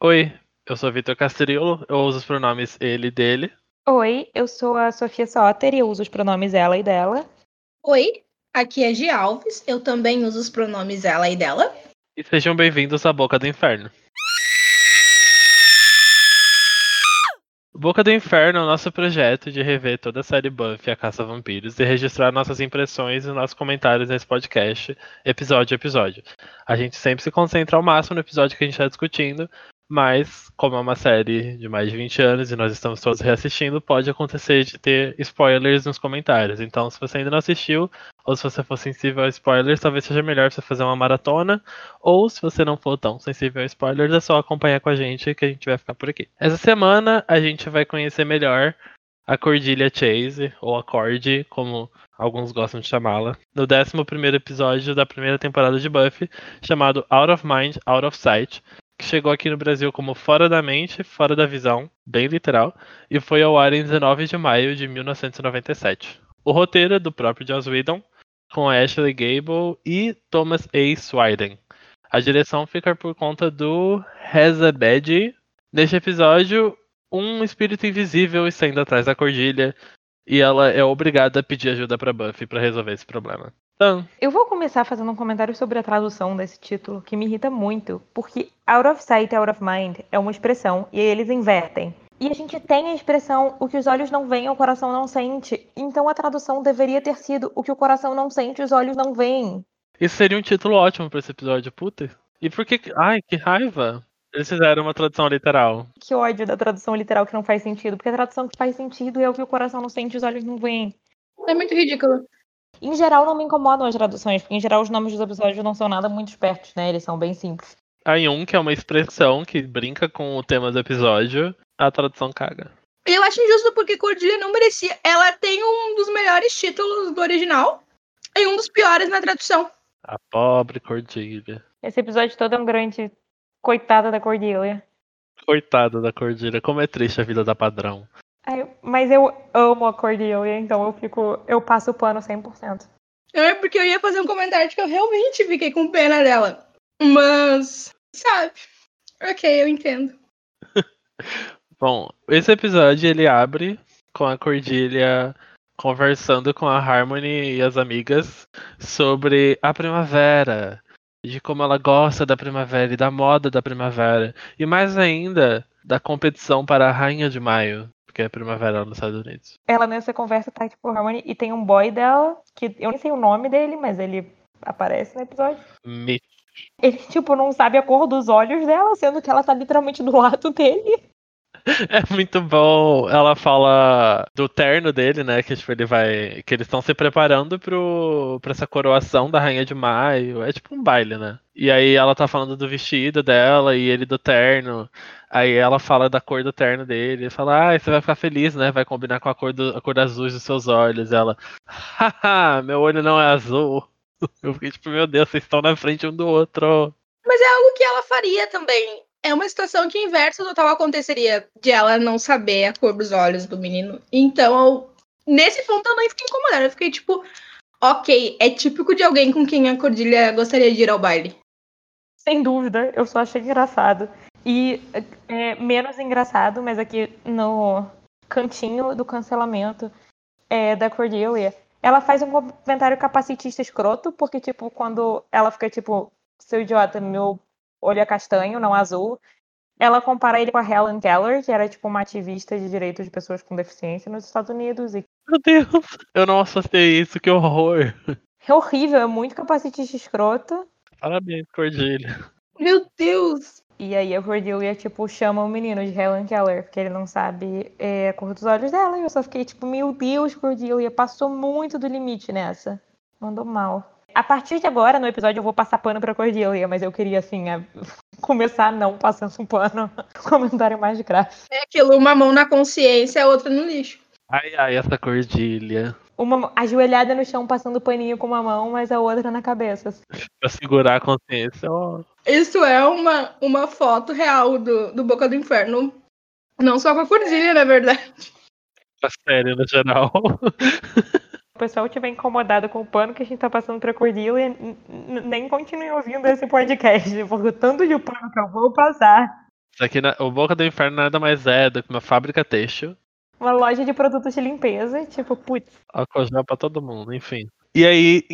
Oi, eu sou Vitor Castriolo, eu uso os pronomes ele e dele. Oi, eu sou a Sofia Soter e eu uso os pronomes ela e dela. Oi, aqui é Gi Alves, eu também uso os pronomes ela e dela. E sejam bem-vindos à Boca do Inferno. Boca do Inferno é o nosso projeto de rever toda a série Buffy, a Caça a Vampiros, e registrar nossas impressões e nossos comentários nesse podcast, episódio a episódio. A gente sempre se concentra ao máximo no episódio que a gente está discutindo, mas, como é uma série de mais de 20 anos e nós estamos todos reassistindo, pode acontecer de ter spoilers nos comentários. Então, se você ainda não assistiu, ou se você for sensível a spoilers, talvez seja melhor você fazer uma maratona. Ou se você não for tão sensível a spoilers, é só acompanhar com a gente que a gente vai ficar por aqui. Essa semana a gente vai conhecer melhor a Cordelia Chase, ou a Cord, como alguns gostam de chamá-la, no 11 episódio da primeira temporada de Buffy, chamado Out of Mind, Out of Sight, que chegou aqui no Brasil como Fora da Mente, Fora da Visão, bem literal, e foi ao ar em 19 de maio de 1997. O roteiro é do próprio Joss Whedon, com Ashley Gable e Thomas A. Swiden. A direção fica por conta do Reza Bedi. Neste episódio, um espírito invisível está indo atrás da Cordilha e ela é obrigada a pedir ajuda para Buffy para resolver esse problema. Então, Eu vou começar fazendo um comentário sobre a tradução desse título, que me irrita muito, porque out of sight, out of mind é uma expressão e aí eles invertem. E a gente tem a expressão o que os olhos não veem, o coração não sente. Então a tradução deveria ter sido o que o coração não sente, os olhos não veem. Isso seria um título ótimo para esse episódio, puta. E por que. Ai, que raiva! Eles fizeram uma tradução literal. Que ódio da tradução literal que não faz sentido, porque a tradução que faz sentido é o que o coração não sente, os olhos não veem. É muito ridículo. Em geral, não me incomodam as traduções, porque em geral os nomes dos episódios não são nada muito espertos, né? Eles são bem simples. Aí um, que é uma expressão que brinca com o tema do episódio, a tradução caga. Eu acho injusto porque Cordelia não merecia. Ela tem um dos melhores títulos do original e um dos piores na tradução. A pobre Cordilha. Esse episódio todo é um grande coitada da Cordelia. Coitada da Cordilha, como é triste a vida da padrão. Ai, mas eu amo a Cordelia, então eu fico. Eu passo o pano 100%. É porque eu ia fazer um comentário de que eu realmente fiquei com pena dela. Mas, sabe? Ok, eu entendo. Bom, esse episódio ele abre com a Cordilha conversando com a Harmony e as amigas sobre a primavera, de como ela gosta da primavera e da moda da primavera, e mais ainda da competição para a Rainha de Maio, que é primavera nos Estados Unidos. Ela nessa conversa tá tipo Harmony e tem um boy dela, que eu nem sei o nome dele, mas ele aparece no episódio. Mitch. Ele, tipo, não sabe a cor dos olhos dela, sendo que ela tá literalmente do lado dele. É muito bom. Ela fala do terno dele, né? Que tipo, ele vai. Que eles estão se preparando pro, pra essa coroação da Rainha de Maio. É tipo um baile, né? E aí ela tá falando do vestido dela e ele do terno. Aí ela fala da cor do terno dele. Ele fala, ah, você vai ficar feliz, né? Vai combinar com a cor, do, a cor azul dos seus olhos. Ela, haha, meu olho não é azul. Eu fiquei tipo, meu Deus, vocês estão na frente um do outro. Mas é algo que ela faria também. É uma situação que inverso total aconteceria de ela não saber a cor dos olhos do menino. Então, eu- nesse ponto eu não fiquei incomodada. Eu fiquei tipo, ok, é típico de alguém com quem a Cordilha gostaria de ir ao baile. Sem dúvida, eu só achei engraçado. E é, menos engraçado, mas aqui no cantinho do cancelamento é, da Cordelia, ela faz um comentário capacitista escroto, porque, tipo, quando ela fica, tipo, seu idiota, meu olho é castanho, não azul, ela compara ele com a Helen Keller, que era, tipo, uma ativista de direitos de pessoas com deficiência nos Estados Unidos, e Meu Deus, eu não associei isso, que horror. é horrível, é muito capacitista escroto. Parabéns, Cordilha. Meu Deus! E aí a Cordelia, tipo, chama o menino de Helen Keller, porque ele não sabe é, a cor dos olhos dela. E eu só fiquei tipo, meu Deus, Cordelia, passou muito do limite nessa. Mandou mal. A partir de agora, no episódio, eu vou passar pano pra Cordelia, mas eu queria, assim, a- começar não passando um pano. Comentário mais de graça. É aquilo, uma mão na consciência, a outra no lixo. Ai, ai, essa Cordilha. Uma ajoelhada no chão, passando paninho com uma mão, mas a outra na cabeça. Pra segurar a consciência, ó. Isso é uma, uma foto real do, do Boca do Inferno. Não só com a Cordilha, na verdade. A série no geral. o pessoal estiver incomodado com o pano que a gente tá passando pra n- nem continue ouvindo esse podcast, porque o tanto de pano que eu vou passar. Isso aqui, na- o Boca do Inferno nada mais é do que uma fábrica têxtil. Uma loja de produtos de limpeza, tipo, putz. Álcool gel pra todo mundo, enfim. E aí,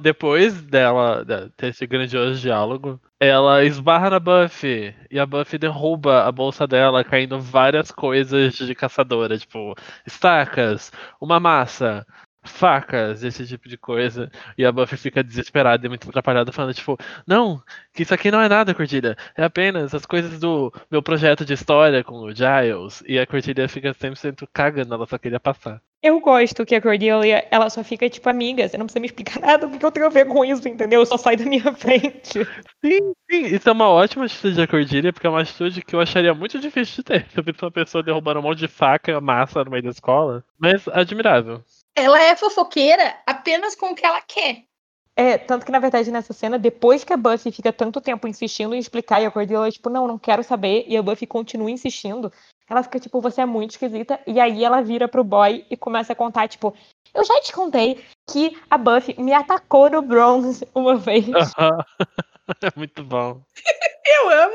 depois dela ter esse grandioso diálogo, ela esbarra na Buffy. E a Buffy derruba a bolsa dela, caindo várias coisas de caçadora, tipo estacas, uma massa, facas, esse tipo de coisa. E a Buffy fica desesperada e muito atrapalhada, falando, tipo, não, que isso aqui não é nada, Cordelia. É apenas as coisas do meu projeto de história com o Giles. E a Cordelia fica 100% cagando, ela só queria passar. Eu gosto que a Cordelia, ela só fica, tipo, amiga. Você não precisa me explicar nada, o que eu tenho a ver com isso, entendeu? Só sai da minha frente. Sim, sim, isso é uma ótima atitude da Cordelia, porque é uma atitude que eu acharia muito difícil de ter. Eu vi uma pessoa derrubando um monte de faca e massa no meio da escola. Mas admirável. Ela é fofoqueira apenas com o que ela quer. É, tanto que, na verdade, nessa cena, depois que a Buffy fica tanto tempo insistindo em explicar, e a Cordelia, tipo, não, não quero saber, e a Buffy continua insistindo, ela fica, tipo, você é muito esquisita, e aí ela vira pro boy e começa a contar, tipo, eu já te contei que a Buffy me atacou no Bronze uma vez. é muito bom. Eu amo.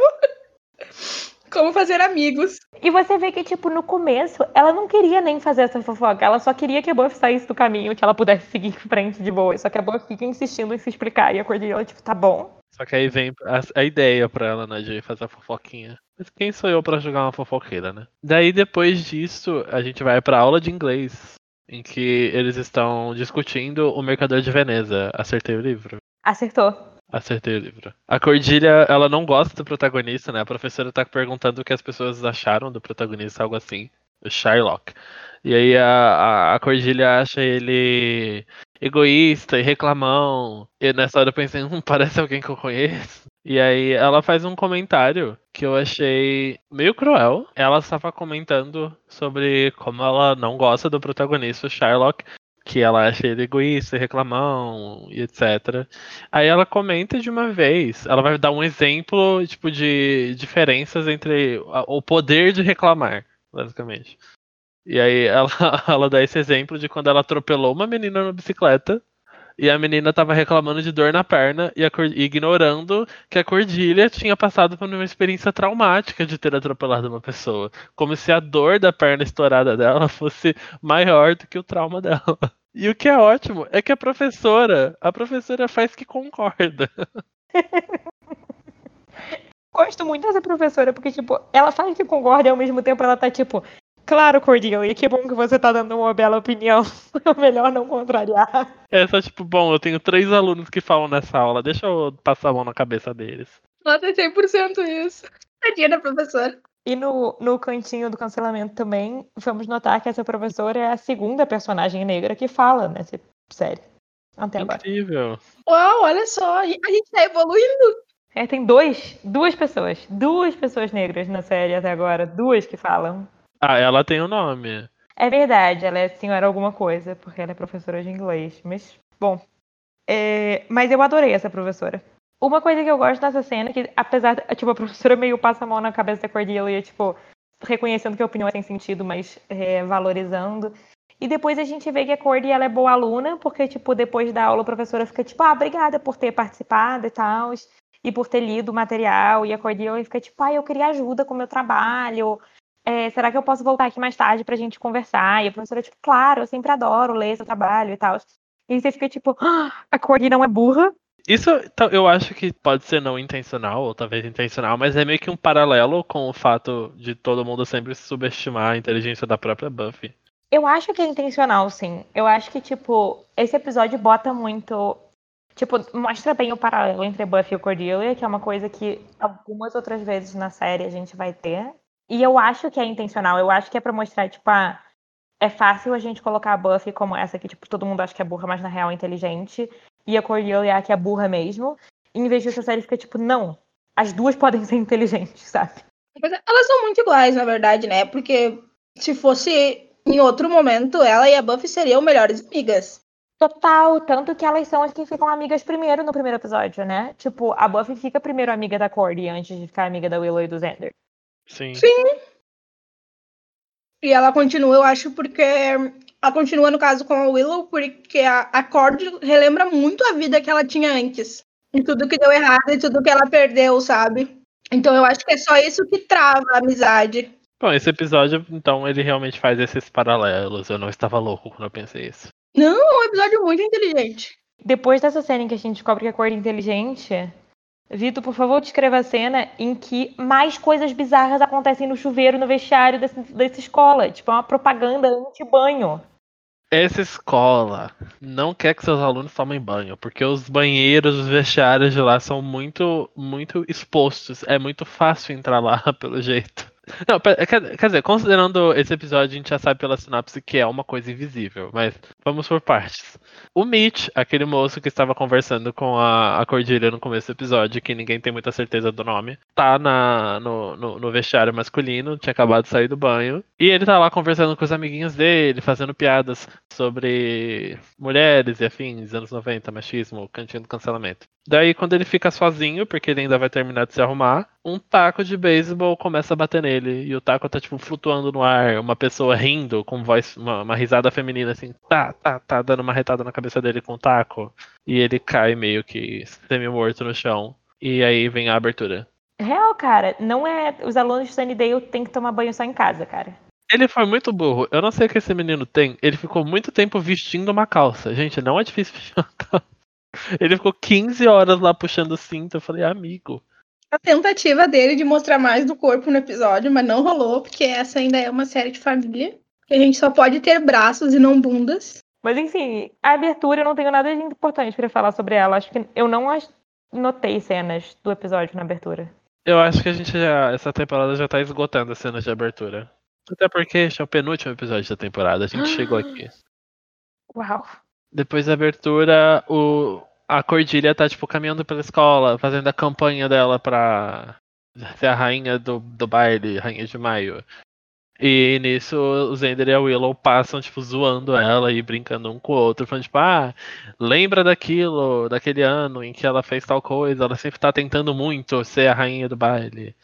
Como fazer amigos. E você vê que, tipo, no começo, ela não queria nem fazer essa fofoca. Ela só queria que a Buffy saísse do caminho, que ela pudesse seguir em frente de boa. Só que a Buffy fica insistindo em se explicar. E a Cordelia, tipo, tá bom. Só que aí vem a, a ideia pra ela, né, de fazer a fofoquinha. Mas quem sou eu pra jogar uma fofoqueira, né? Daí depois disso, a gente vai pra aula de inglês, em que eles estão discutindo o Mercador de Veneza. Acertei o livro. Acertou. Acertei o livro. A Cordilha, ela não gosta do protagonista, né? A professora tá perguntando o que as pessoas acharam do protagonista, algo assim. O Shylock. E aí a, a, Cordilha acha ele egoísta e reclamão. E nessa hora eu pensei, hum, parece alguém que eu conheço. E aí ela faz um comentário que eu achei meio cruel. Ela estava comentando sobre como ela não gosta do protagonista, o Shylock, que ela acha ele egoísta, reclamão e etc. Aí ela comenta de uma vez, ela vai dar um exemplo tipo de diferenças entre o poder de reclamar, basicamente. E aí ela, ela dá esse exemplo de quando ela atropelou uma menina na bicicleta e a menina tava reclamando de dor na perna e ignorando que a Cordilha tinha passado por uma experiência traumática de ter atropelado uma pessoa, como se a dor da perna estourada dela fosse maior do que o trauma dela. E o que é ótimo é que a professora, a professora faz que concorda. Gosto muito dessa professora, porque, tipo, ela faz que concorda e ao mesmo tempo ela tá, tipo, claro, Cordelia, que bom que você tá dando uma bela opinião. É melhor não contrariar. É só tipo, bom, eu tenho três alunos que falam nessa aula, deixa eu passar a mão na cabeça deles. Nossa, é 100% isso. Tadinha da professora. E no, no cantinho do cancelamento também, vamos notar que essa professora é a segunda personagem negra que fala nessa série. Até agora. Incrível. Uau, olha só. A gente tá evoluindo. É, tem dois, duas pessoas, duas pessoas negras na série até agora, duas que falam. Ah, ela tem o um nome. É verdade, ela é senhora alguma coisa, porque ela é professora de inglês. Mas, bom. É, mas eu adorei essa professora. Uma coisa que eu gosto dessa cena é que, apesar tipo, a professora meio passa a mão na cabeça da Cordelia, tipo, reconhecendo que a opinião é sem sentido, mas é, valorizando. E depois a gente vê que a Cordy ela é boa aluna, porque, tipo, depois da aula a professora fica, tipo, ah, obrigada por ter participado e tal, e por ter lido o material. E a Cordelia fica, tipo, ah, eu queria ajuda com o meu trabalho. É, será que eu posso voltar aqui mais tarde pra gente conversar? E a professora, tipo, claro, eu sempre adoro ler seu trabalho e tal. E você fica, tipo, ah, a Cordy não é burra. Isso tá, eu acho que pode ser não intencional, ou talvez intencional, mas é meio que um paralelo com o fato de todo mundo sempre subestimar a inteligência da própria Buffy. Eu acho que é intencional, sim. Eu acho que, tipo, esse episódio bota muito. Tipo, mostra bem o paralelo entre Buffy e Cordelia, que é uma coisa que algumas outras vezes na série a gente vai ter. E eu acho que é intencional. Eu acho que é pra mostrar, tipo, ah, é fácil a gente colocar a Buffy como essa que, tipo, todo mundo acha que é burra, mas na real é inteligente. E a Cordelia é que é burra mesmo. E em vez disso, a série fica, tipo, não. As duas podem ser inteligentes, sabe? Mas Elas são muito iguais, na verdade, né? Porque se fosse em outro momento, ela e a Buffy seriam melhores amigas. Total, tanto que elas são as que ficam amigas primeiro no primeiro episódio, né? Tipo, a Buffy fica primeiro amiga da Cordy antes de ficar amiga da Willow e do Xander. Sim. Sim. E ela continua, eu acho, porque. Ela continua, no caso, com a Willow, porque a, a Cordy relembra muito a vida que ela tinha antes. E tudo que deu errado e tudo que ela perdeu, sabe? Então eu acho que é só isso que trava a amizade. Bom, esse episódio, então, ele realmente faz esses paralelos. Eu não estava louco quando eu pensei isso. Não, é um episódio muito inteligente. Depois dessa cena em que a gente descobre que a cor é inteligente, Vitor, por favor, descreva a cena em que mais coisas bizarras acontecem no chuveiro, no vestiário desse, dessa escola. Tipo, é uma propaganda anti-banho. Essa escola não quer que seus alunos tomem banho, porque os banheiros, os vestiários de lá são muito, muito expostos. É muito fácil entrar lá, pelo jeito. Não, quer, quer, dizer, considerando esse episódio, a gente já sabe pela sinopse que é uma coisa invisível, mas vamos por partes. O Mitch, aquele moço que estava conversando com a, a Cordilha no começo do episódio, que ninguém tem muita certeza do nome, tá na, no, no, no, vestiário masculino, tinha acabado de sair do banho, e ele tá lá conversando com os amiguinhos dele, fazendo piadas sobre mulheres e afins, anos 90, machismo, cantinho do cancelamento. Daí, quando ele fica sozinho, porque ele ainda vai terminar de se arrumar, um taco de beisebol começa a bater nele. E o taco tá, tipo, flutuando no ar. Uma pessoa rindo, com voz, uma, uma risada feminina, assim, tá, tá, tá, dando uma retada na cabeça dele com o taco. E ele cai meio que semi-morto no chão. E aí vem a abertura. Real, cara, não é. Os alunos de Sunnydale têm que tomar banho só em casa, cara. Ele foi muito burro. Eu não sei o que esse menino tem. Ele ficou muito tempo vestindo uma calça. Gente, não é difícil vestir uma calça. Ele ficou 15 horas lá puxando o cinto. Eu falei, amigo. A tentativa dele de mostrar mais do corpo no episódio, mas não rolou, porque essa ainda é uma série de família. Que a gente só pode ter braços e não bundas. Mas enfim, a abertura eu não tenho nada de importante para falar sobre ela. Acho que eu não notei cenas do episódio na abertura. Eu acho que a gente já. Essa temporada já tá esgotando as cenas de abertura. Até porque este é o penúltimo episódio da temporada. A gente chegou aqui. Uau. Depois da abertura, o, a Cordilha tá, tipo, caminhando pela escola, fazendo a campanha dela pra ser a rainha do, do baile, rainha de maio. E nisso, o Zender e a Willow passam, tipo, zoando ela e brincando um com o outro, falando, tipo, ah, lembra daquilo, daquele ano em que ela fez tal coisa, ela sempre tá tentando muito ser a rainha do baile.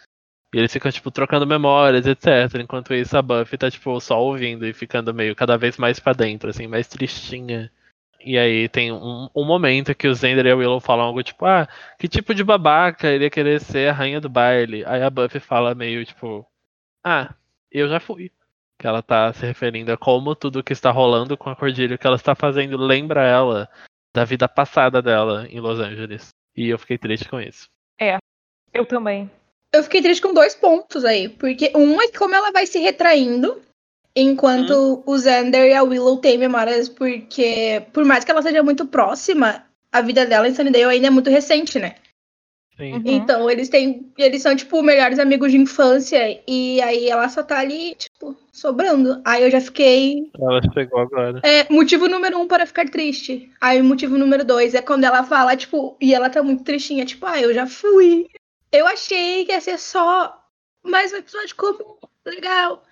E eles ficam, tipo, trocando memórias, etc. Enquanto isso, a Buffy tá, tipo, só ouvindo e ficando meio cada vez mais pra dentro, assim, mais tristinha. E aí tem um, um, momento que o Zender e a Willow falam algo tipo, ah, que tipo de babaca iria querer ser a rainha do baile? Aí a Buffy fala meio tipo, ah, eu já fui. Que ela tá se referindo a como tudo que está rolando com a Cordilha, que ela está fazendo, lembra ela da vida passada dela em Los Angeles. E eu fiquei triste com isso. É, eu também. Eu fiquei triste com dois pontos aí. Porque um é como ela vai se retraindo Enquanto hum. o Xander e a Willow têm memórias, porque, por mais que ela seja muito próxima, a vida dela em Sunnydale ainda é muito recente, né? Uhum. Então, eles têm. Eles são, tipo, melhores amigos de infância. E aí ela só tá ali, tipo, sobrando. Aí eu já fiquei. Ela chegou agora. É, motivo número um para ficar triste. Aí motivo número dois é quando ela fala, tipo, e ela tá muito tristinha, tipo, ah, eu já fui. Eu achei que ia ser só mais um episódio como legal.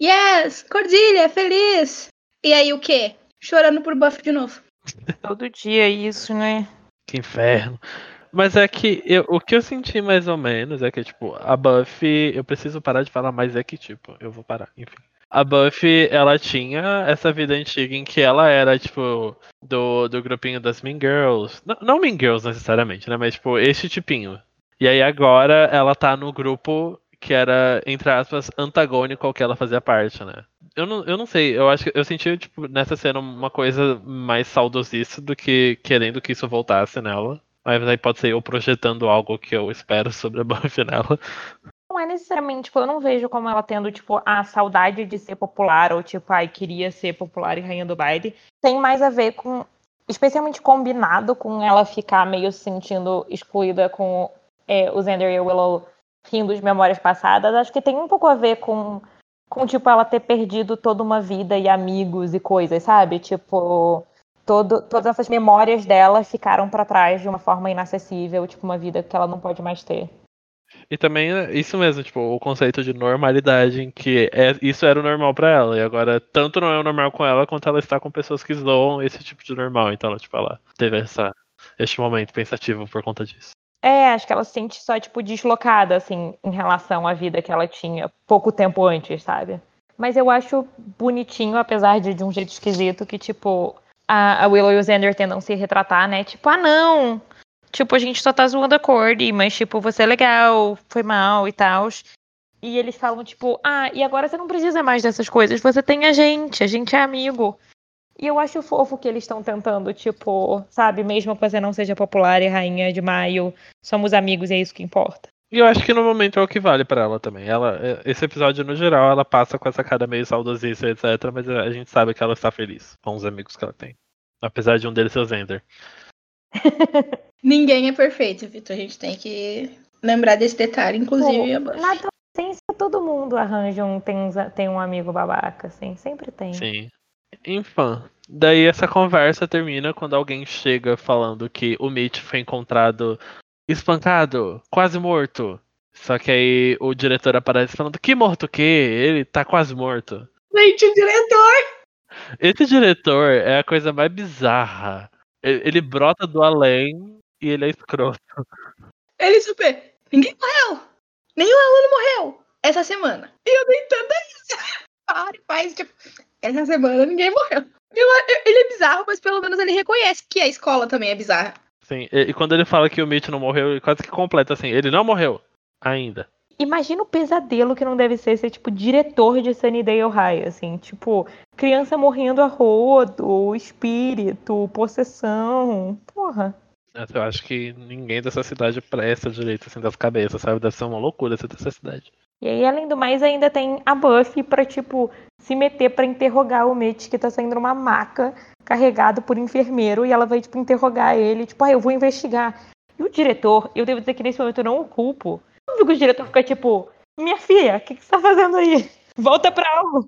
Yes! Cordilha, feliz! E aí o quê? Chorando por Buff de novo. Todo dia isso, né? Que inferno. Mas é que eu, o que eu senti mais ou menos é que, tipo, a Buffy. Eu preciso parar de falar, mas é que, tipo, eu vou parar, enfim. A Buffy, ela tinha essa vida antiga em que ela era, tipo, do, do grupinho das Mean Girls. Não, não Mean Girls necessariamente, né? Mas, tipo, esse tipinho. E aí agora ela tá no grupo que era, entre aspas, antagônico ao que ela fazia parte, né? Eu não, eu não sei, eu acho que eu senti, tipo, nessa cena uma coisa mais saudosista do que querendo que isso voltasse nela. Mas aí pode ser eu projetando algo que eu espero sobre a Buffy nela. Não é necessariamente, tipo, eu não vejo como ela tendo, tipo, a saudade de ser popular, ou tipo, ai, queria ser popular e rainha do baile. Tem mais a ver com, especialmente combinado com ela ficar meio se sentindo excluída com é, o Xander e o Willow rindo de memórias passadas, acho que tem um pouco a ver com, com tipo, ela ter perdido toda uma vida e amigos e coisas, sabe? Tipo, todo, todas essas memórias dela ficaram para trás de uma forma inacessível, tipo, uma vida que ela não pode mais ter. E também isso mesmo, tipo, o conceito de normalidade, em que é, isso era o normal para ela, e agora tanto não é o normal com ela, quanto ela está com pessoas que zoam esse tipo de normal. Então ela, tipo, ela teve essa, este momento pensativo por conta disso. É, acho que ela se sente só, tipo, deslocada, assim, em relação à vida que ela tinha pouco tempo antes, sabe? Mas eu acho bonitinho, apesar de de um jeito esquisito, que, tipo, a, a Willow e o Xander tentam se retratar, né? Tipo, ah, não! tipo, a gente só tá zoando a Cordy, mas, tipo, você é legal, foi mal e tal. E eles falam, tipo, ah, e agora você não precisa mais dessas coisas, você tem a gente, a gente é amigo. E eu acho fofo que eles estão tentando, tipo, sabe, mesmo que você não seja popular e rainha de maio, somos amigos e é isso que importa. E eu acho que no momento é o que vale para ela também. Ela, é, esse episódio, no geral, ela passa com essa cara meio saudosista, etc. Mas a gente sabe que ela está feliz com os amigos que ela tem. Apesar de um deles ser o Zender. Ninguém é perfeito, Vitor. A gente tem que lembrar desse detalhe, inclusive a Buffy. Na adolescência, todo mundo arranja um tem, tem um amigo babaca, assim, sempre tem. Sim. Enfim. Daí essa conversa termina quando alguém chega falando que o Mitch foi encontrado espancado, quase morto. Só que aí o diretor aparece falando, que morto o quê? Ele tá quase morto. Gente, o diretor! Esse diretor é a coisa mais bizarra. Ele, ele brota do além e ele é escroto. Ele super. Ninguém morreu! Nenhum aluno morreu essa semana. E eu não entendo isso. Pare, faz, tipo, essa semana ninguém morreu. Eu- eu- ele é bizarro, mas pelo menos ele reconhece que a escola também é bizarra. Sim, e, e quando ele fala que o Mitch não morreu, ele quase que completa assim, ele não morreu. Ainda. Imagina o pesadelo que não deve ser ser, tipo, diretor de Sunnydale High, assim, tipo, criança morrendo a rodo, espírito, possessão. Porra. Eu acho que ninguém dessa cidade presta direito assim das cabeças, sabe? Deve ser uma loucura essa dessa cidade. E aí, além do mais, ainda tem a Buffy pra, tipo, se meter pra interrogar o Mitch, que tá saindo numa maca, carregado por enfermeiro, e ela vai, tipo, interrogar ele, tipo, ah, eu vou investigar. E o diretor, eu devo dizer que nesse momento eu não o culpo. Óbvio que o diretor fica, tipo, minha filha, o que, que você tá fazendo aí? Volta pra aula.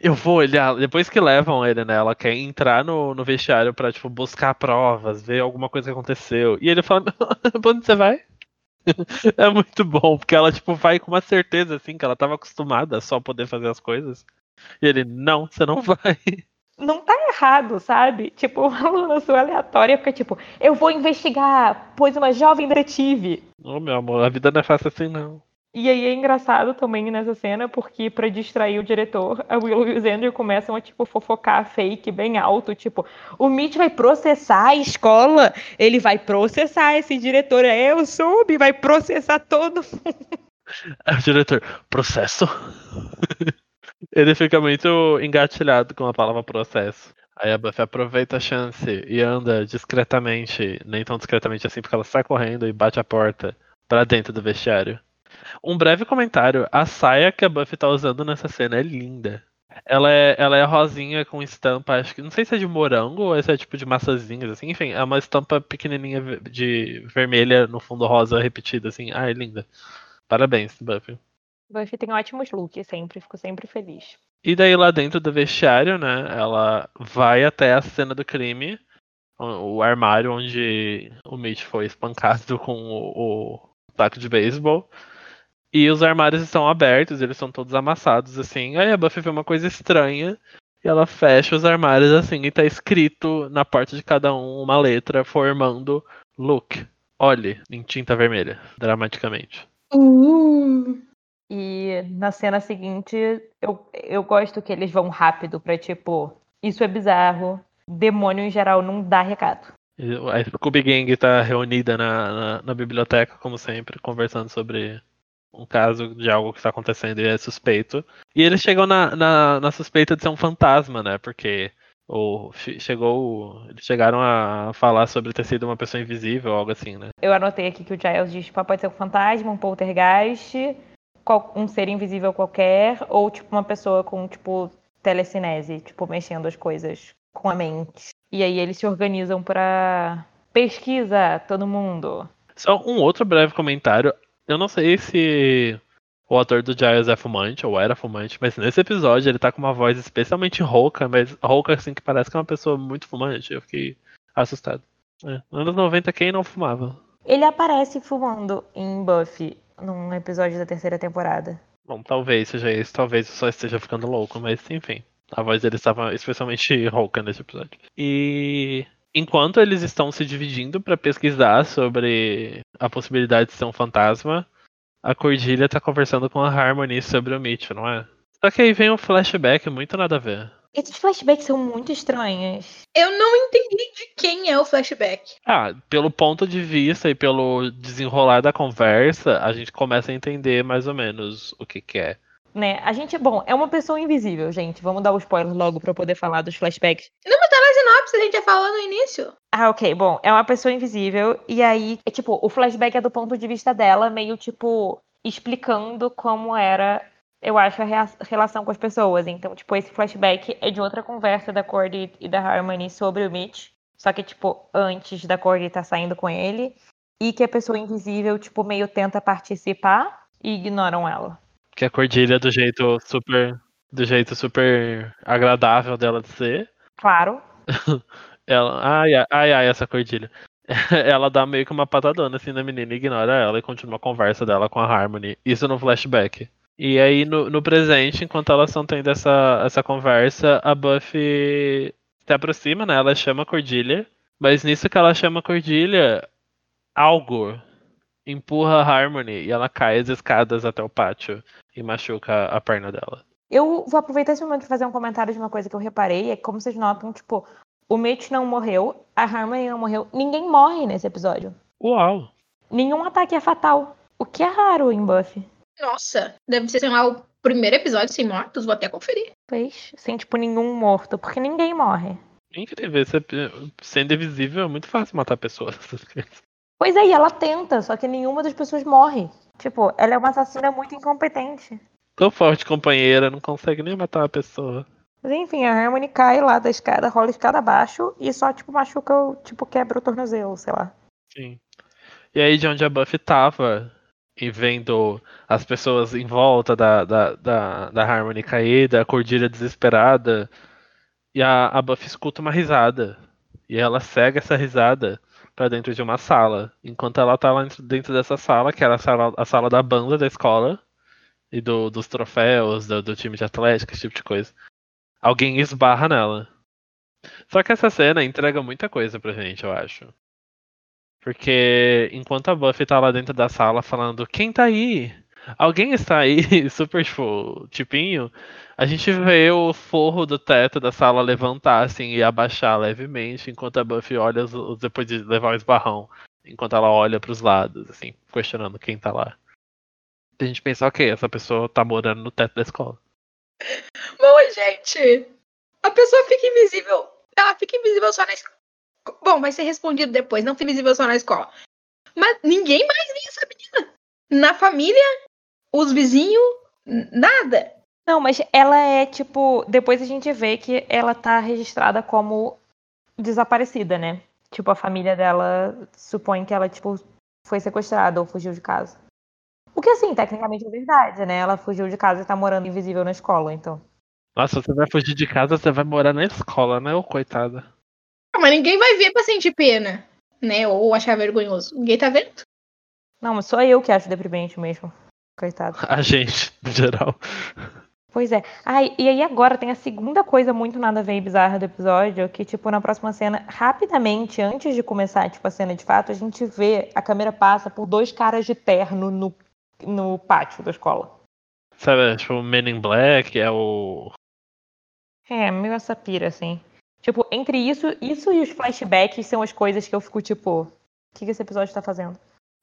Eu vou olhar, depois que levam ele, né? Ela quer entrar no, no vestiário pra, tipo, buscar provas, ver alguma coisa que aconteceu. E ele fala, pra onde você vai? é muito bom, porque ela, tipo, vai com uma certeza, assim, que ela tava acostumada a só poder fazer as coisas. E ele, não, você não vai. Não tá errado, sabe? Tipo, uma aluna sua aleatória fica, tipo, eu vou investigar, pois uma jovem detetive. Ô, meu amor, a vida não é fácil assim, não. E aí é engraçado também nessa cena, porque pra distrair o diretor, a Willow e o Xander começam a, tipo, fofocar fake bem alto, tipo, o Mitch vai processar a escola, ele vai processar esse diretor, é, eu soube, vai processar todo mundo. Aí o diretor, processo? Ele fica muito engatilhado com a palavra processo. Aí a Buffy aproveita a chance e anda discretamente, nem tão discretamente assim, porque ela sai correndo e bate a porta pra dentro do vestiário. Um breve comentário: a saia que a Buffy tá usando nessa cena é linda. Ela é, ela é rosinha com estampa, acho que não sei se é de morango ou se é tipo de maçãzinhas, assim, enfim, é uma estampa pequenininha de vermelha no fundo rosa repetida, assim. Ah, é linda. Parabéns, Buffy. Buffy tem ótimos looks sempre, fico sempre feliz. E daí lá dentro do vestiário, né? Ela vai até a cena do crime, o, o armário onde o Mitch foi espancado com o, o taco de beisebol. E os armários estão abertos, eles são todos amassados, assim. Aí a Buffy vê uma coisa estranha e ela fecha os armários assim e tá escrito na porta de cada um uma letra formando Look. Olhe, em tinta vermelha, dramaticamente. Uh, E na cena seguinte, eu, eu gosto que eles vão rápido pra, tipo, isso é bizarro, demônio em geral não dá recado. A Scooby Gang tá reunida na, na, na biblioteca, como sempre, conversando sobre um caso de algo que tá acontecendo e é suspeito. E eles chegam na, na, na suspeita de ser um fantasma, né? Porque o, che- chegou. Eles chegaram a falar sobre ter sido uma pessoa invisível, algo assim, né? Eu anotei aqui que o Giles diz que pode ser um fantasma, um poltergeist, um ser invisível qualquer, ou tipo uma pessoa com tipo telecinese, tipo mexendo as coisas com a mente. E aí eles se organizam pra pesquisa todo mundo. Só um outro breve comentário. Eu não sei se o ator do Giles é fumante ou era fumante, mas nesse episódio ele tá com uma voz especialmente rouca, mas rouca assim que parece que é uma pessoa muito fumante. Eu fiquei assustado. É, anos 90 quem não fumava? Ele aparece fumando em Buffy num episódio da terceira temporada. Bom, talvez seja isso, talvez eu só esteja ficando louco, mas enfim. A voz dele estava especialmente rouca nesse episódio. E enquanto eles estão se dividindo pra pesquisar sobre a possibilidade de ser um fantasma, a Cordelia tá conversando com a Harmony sobre o Mitch, não é? Só que aí vem um flashback muito nada a ver. Esses flashbacks são muito estranhos. Eu não entendi de quem é o flashback. Ah, pelo ponto de vista e pelo desenrolar da conversa, a gente começa a entender mais ou menos o que, que é. Né? A gente, bom, é uma pessoa invisível, gente. Vamos dar o spoiler logo pra eu poder falar dos flashbacks. Não, mas tá na sinopse, a gente já falou no início. Ah, ok. Bom, é uma pessoa invisível. E aí, é tipo, o flashback é do ponto de vista dela, meio tipo, explicando como era, eu acho, a relação com as pessoas. Então, tipo, esse flashback é de outra conversa da Cordy e da Harmony sobre o Mitch. Só que, tipo, antes da Cordy estar saindo com ele. E que a pessoa invisível, tipo, meio tenta participar e ignoram ela. Que a Cordilha do jeito super. Do jeito super agradável dela de ser. Claro. Ela. Ai, ai, ai, ai, essa cordilha. Ela dá meio que uma patadona assim na menina, ignora ela e continua a conversa dela com a Harmony. Isso no flashback. E aí, no, no presente, enquanto elas estão tendo essa, essa conversa, a Buffy se aproxima, né? Ela chama a Cordilha. Mas nisso que ela chama a Cordilha, algo empurra a Harmony e ela cai as escadas até o pátio e machuca a perna dela. Eu vou aproveitar esse momento para fazer um comentário de uma coisa que eu reparei. É que, como vocês notam, tipo, o Mitch não morreu, a Harmony não morreu. Ninguém morre nesse episódio. Uau! Nenhum ataque é fatal. O que é raro em Buffy. Nossa, deve ser, sei lá, o primeiro episódio sem mortos, vou até conferir. Pois, sem, tipo, nenhum morto. Porque ninguém morre. Incrível, sendo invisível é muito fácil matar pessoas. Pois é, e ela tenta, só que nenhuma das pessoas morre. Tipo, ela é uma assassina muito incompetente. Tão forte companheira, não consegue nem matar uma pessoa. Mas enfim, a Harmony cai lá da escada, rola a escada abaixo e só, tipo, machuca, o- tipo, quebra o tornozelo, sei lá. Sim. E aí de onde a Buffy tava e vendo as pessoas em volta da, da, da, da Harmony caída, a Cordilha desesperada, e a, a Buffy escuta uma risada. E ela segue essa risada pra dentro de uma sala. Enquanto ela tá lá dentro dessa sala, que era a sala, a sala da banda da escola, e do- dos troféus, do, do time de atlética, esse tipo de coisa. Alguém esbarra nela. Só que essa cena entrega muita coisa pra gente, eu acho. Porque enquanto a Buffy tá lá dentro da sala falando, quem tá aí? Alguém está aí? Super, tipo, tipinho. A gente vê o forro do teto da sala levantar, assim, e abaixar levemente, enquanto a Buffy olha, os- os- depois de levar o esbarrão. Enquanto ela olha pros lados, assim, questionando quem tá lá. A gente pensa, ok, essa pessoa tá morando no teto da escola. Bom, gente, a pessoa fica invisível. Ela fica invisível só na escola. Bom, vai ser respondido depois, não fica invisível só na escola. Mas ninguém mais vê essa menina. Na família, os vizinhos, nada. Não, mas ela é, tipo, depois a gente vê que ela tá registrada como desaparecida, né? Tipo, a família dela supõe que ela, tipo, foi sequestrada ou fugiu de casa. O que, assim, tecnicamente é verdade, né? Ela fugiu de casa e tá morando invisível na escola, então. Nossa, você vai fugir de casa, você vai morar na escola, né, ô coitada? Mas ninguém vai ver pra sentir pena, né? Ou achar vergonhoso. Ninguém tá vendo. Não, mas só eu que acho deprimente mesmo. Coitado. A gente, no geral. Pois é. Ai, e aí agora tem a segunda coisa muito nada a ver e bizarra do episódio, que, tipo, na próxima cena, rapidamente, antes de começar, tipo, a cena de fato, a gente vê, a câmera passa por dois caras de terno no, no pátio da escola. Sabe, tipo, o Men in Black é o. É, meio essa pira, assim. Tipo, entre isso, isso e os flashbacks são as coisas que eu fico, tipo, o que, que esse episódio tá fazendo?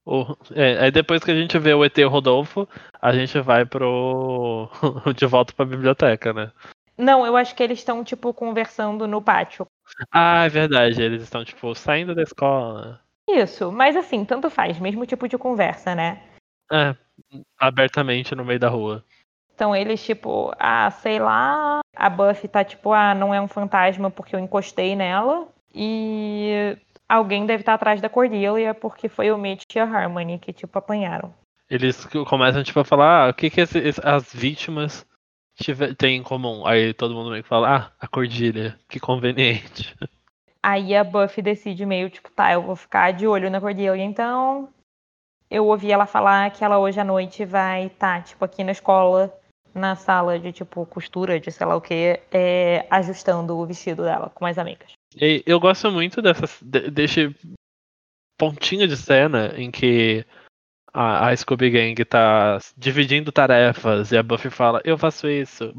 o é, aí depois que a gente vê o ET Rodolfo, a gente vai pro. de volta pra biblioteca, né? Não, eu acho que eles estão, tipo, conversando no pátio. Ah, é verdade, eles estão, tipo, saindo da escola. Isso, mas assim, tanto faz, mesmo tipo de conversa, né? É, abertamente no meio da rua. Então eles, tipo, ah, sei lá, a Buffy tá tipo, ah, não é um fantasma porque eu encostei nela. E alguém deve estar atrás da Cordelia porque foi o Mitch e a Harmony que, tipo, apanharam. Eles começam, tipo, a falar, ah, o que, que esse- as vítimas têm em comum? Aí todo mundo meio que fala, ah, a cordilha, que conveniente. Aí a Buffy decide meio, tipo, tá, eu vou ficar de olho na Cordelia, então. Eu ouvi ela falar que ela hoje à noite vai estar, tipo, aqui na escola, na sala de, tipo, costura, de sei lá o que, ajustando o vestido dela com as amigas. E eu gosto muito dessa, de- desse pontinho de cena em que a, a Scooby Gang tá dividindo tarefas e a Buffy fala, eu faço isso,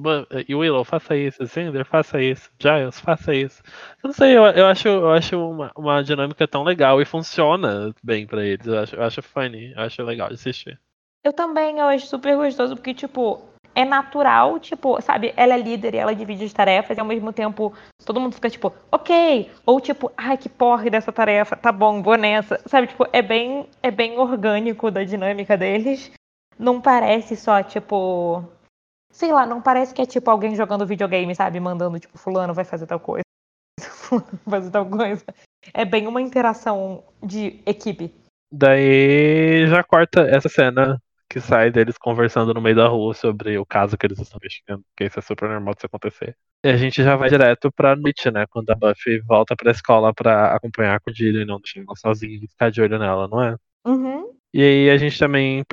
e Willow, faça isso, Cinder, faça isso, Giles, faça isso. Eu não sei, eu, eu acho, eu acho uma, uma dinâmica tão legal e funciona bem pra eles. Eu acho, eu acho funny, eu acho legal de assistir. Eu também, eu acho super gostoso, porque, tipo, é natural, tipo, sabe, ela é líder e ela divide as tarefas e ao mesmo tempo todo mundo fica tipo, ok, ou tipo, ai que porre dessa tarefa, tá bom, vou nessa, sabe, tipo, é bem, é bem orgânico da dinâmica deles. Não parece só, tipo, sei lá, não parece que é tipo alguém jogando videogame, sabe, mandando tipo, fulano vai fazer tal coisa, fulano vai fazer tal coisa. É bem uma interação de equipe. Daí já corta essa cena que sai deles conversando no meio da rua sobre o caso que eles estão investigando, porque isso é super normal de acontecer. E a gente já vai direto pra noite, né? Quando a Buffy volta pra escola pra acompanhar a Cordelia e não deixar ela sozinha e ficar de olho nela, não é? Uhum. E aí a gente também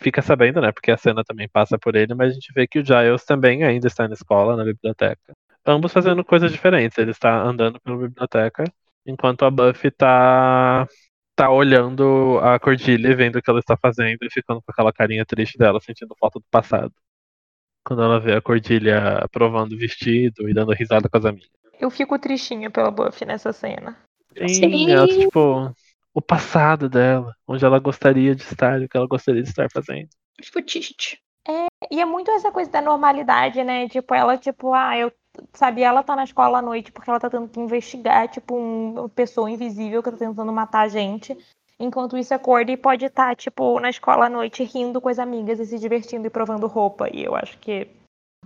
fica sabendo, né? Porque a cena também passa por ele, mas a gente vê que o Giles também ainda está na escola, na biblioteca. Ambos fazendo coisas diferentes. Ele está andando pela biblioteca, enquanto a Buffy tá tá olhando a Cordelia, vendo o que ela está fazendo e ficando com aquela carinha triste dela, sentindo falta do passado. Quando ela vê a Cordelia provando o vestido e dando risada com as amigas. Eu fico tristinha pela Buffy nessa cena. Sim, Sim. ela, tipo, o passado dela, onde ela gostaria de estar, o que ela gostaria de estar fazendo. Fico triste. É, e é muito essa coisa da normalidade, né? Tipo, ela, tipo, ah, eu sabe, ela tá na escola à noite porque ela tá tendo que investigar, tipo, um, uma pessoa invisível que tá tentando matar a gente. Enquanto isso, a Cordy pode estar, tá, tipo, na escola à noite rindo com as amigas e se divertindo e provando roupa. E eu acho que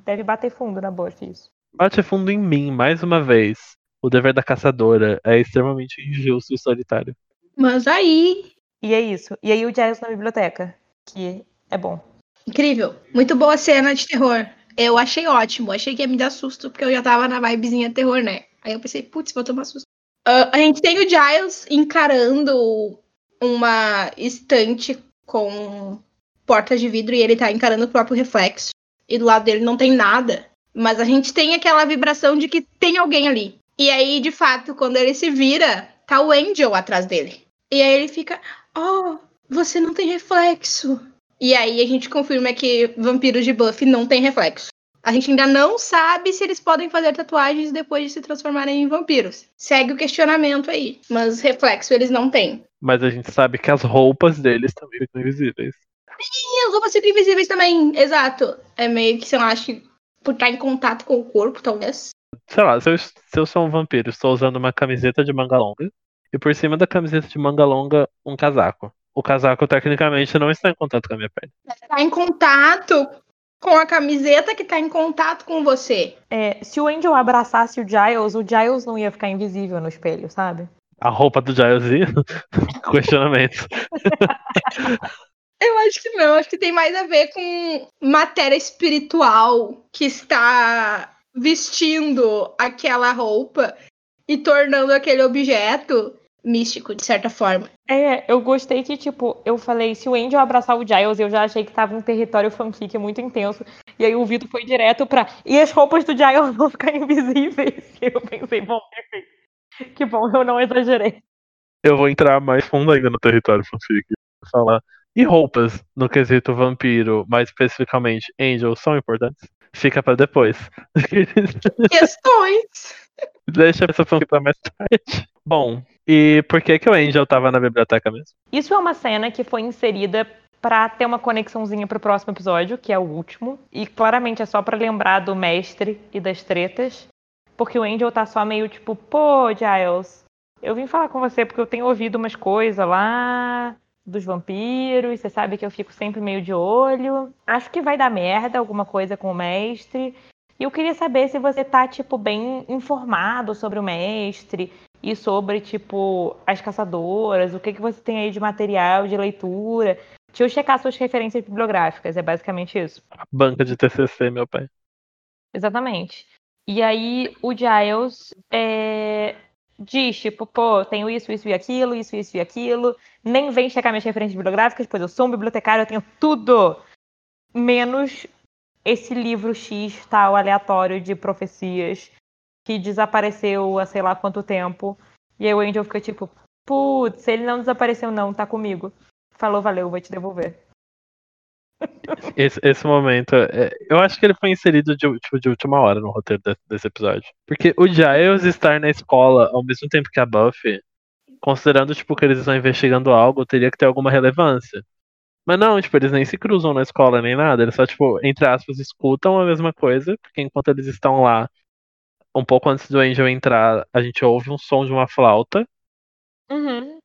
deve bater fundo na Buffy isso. Bate fundo em mim, mais uma vez. O dever da caçadora é extremamente injusto e solitário. Mas aí. E é isso. E aí o Giles na biblioteca, que é bom. Incrível. Muito boa cena de terror. Eu achei ótimo. Achei que ia me dar susto, porque eu já tava na vibezinha terror, né? Aí eu pensei, putz, vou tomar susto. Uh, a gente tem o Giles encarando uma estante com portas de vidro e ele tá encarando o próprio reflexo. E do lado dele não tem nada. Mas a gente tem aquela vibração de que tem alguém ali. E aí, de fato, quando ele se vira, tá o Angel atrás dele. E aí ele fica, oh, você não tem reflexo. E aí a gente confirma que vampiros de buff não têm reflexo. A gente ainda não sabe se eles podem fazer tatuagens depois de se transformarem em vampiros. Segue o questionamento aí. Mas reflexo eles não têm. Mas a gente sabe que as roupas deles também ficam invisíveis. Sim, as roupas ficam invisíveis também. Exato. É meio que, sei lá, acho que por estar em contato com o corpo, talvez. Sei lá, se eu, se eu sou um vampiro, estou usando uma camiseta de manga longa. E por cima da camiseta de manga longa, um casaco o casaco tecnicamente não está em contato com a minha pele. Está em contato com a camiseta que está em contato com você. É, se o Angel abraçasse o Giles, o Giles não ia ficar invisível no espelho, sabe? A roupa do Giles ia? Questionamento. Eu acho que não, acho que tem mais a ver com matéria espiritual que está vestindo aquela roupa e tornando aquele objeto místico, de certa forma. É, eu gostei que, tipo, eu falei, se o Angel abraçar o Giles, eu já achei que tava um território fanfic muito intenso. E aí o Vitor foi direto pra. E as roupas do Giles vão ficar invisíveis. E eu pensei, bom, perfeito. Que bom, eu não exagerei. Eu vou entrar mais fundo ainda no território fanfic. Falar. E roupas no quesito vampiro, mais especificamente Angel, são importantes? Fica para depois. Questões! Deixa essa fanfic pra mais tarde. Bom, e por que, que o Angel estava na biblioteca mesmo? Isso é uma cena que foi inserida para ter uma conexãozinha pro próximo episódio, que é o último. E claramente é só para lembrar do mestre e das tretas. Porque o Angel tá só meio tipo, pô, Giles, eu vim falar com você porque eu tenho ouvido umas coisas lá dos vampiros, você sabe que eu fico sempre meio de olho. Acho que vai dar merda alguma coisa com o mestre. E eu queria saber se você tá, tipo, bem informado sobre o mestre, e sobre, tipo, as caçadoras, o que, que você tem aí de material, de leitura. Deixa eu checar suas referências bibliográficas, é basicamente isso. A banca de TCC, meu pai. Exatamente. E aí o Giles é, diz, tipo, pô, tenho isso, isso e aquilo, isso, isso e aquilo. Nem vem checar minhas referências bibliográficas, pois eu sou um bibliotecário, eu tenho tudo. Menos esse livro X tal, aleatório de profecias que desapareceu há sei lá quanto tempo. E aí o Angel fica tipo, putz, ele não desapareceu não, tá comigo. falou, valeu, vou te devolver. Esse, esse momento, é, eu acho que ele foi inserido de, tipo, de última hora no roteiro desse, desse episódio. Porque o Giles estar na escola ao mesmo tempo que a Buffy, considerando tipo, que eles estão investigando algo, teria que ter alguma relevância. Mas não, tipo, eles nem se cruzam na escola nem nada, eles só, tipo, entre aspas, escutam a mesma coisa, porque enquanto eles estão lá, um pouco antes do Angel entrar, a gente ouve um som de uma flauta. Uhum.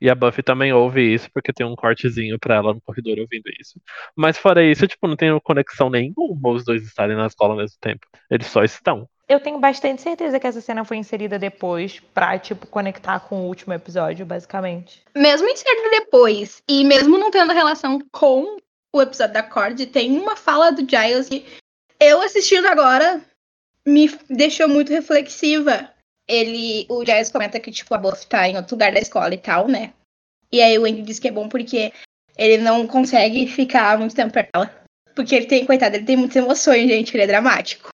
E a Buffy também ouve isso, porque tem um cortezinho pra ela no corredor ouvindo isso. Mas fora isso, tipo, não tem conexão nenhuma os dois estarem na escola ao mesmo tempo. Eles só estão. Eu tenho bastante certeza que essa cena foi inserida depois pra, tipo, conectar com o último episódio, basicamente. Mesmo inserida depois, e mesmo não tendo relação com o episódio da Cord, tem uma fala do Giles que eu assistindo agora me deixou muito reflexiva. Ele, o Giles comenta que, tipo, a Buffy tá em outro lugar da escola e tal, né? E aí o Andy diz que é bom porque ele não consegue ficar muito tempo perto dela. Porque ele tem, coitado, ele tem muitas emoções, gente, ele é dramático.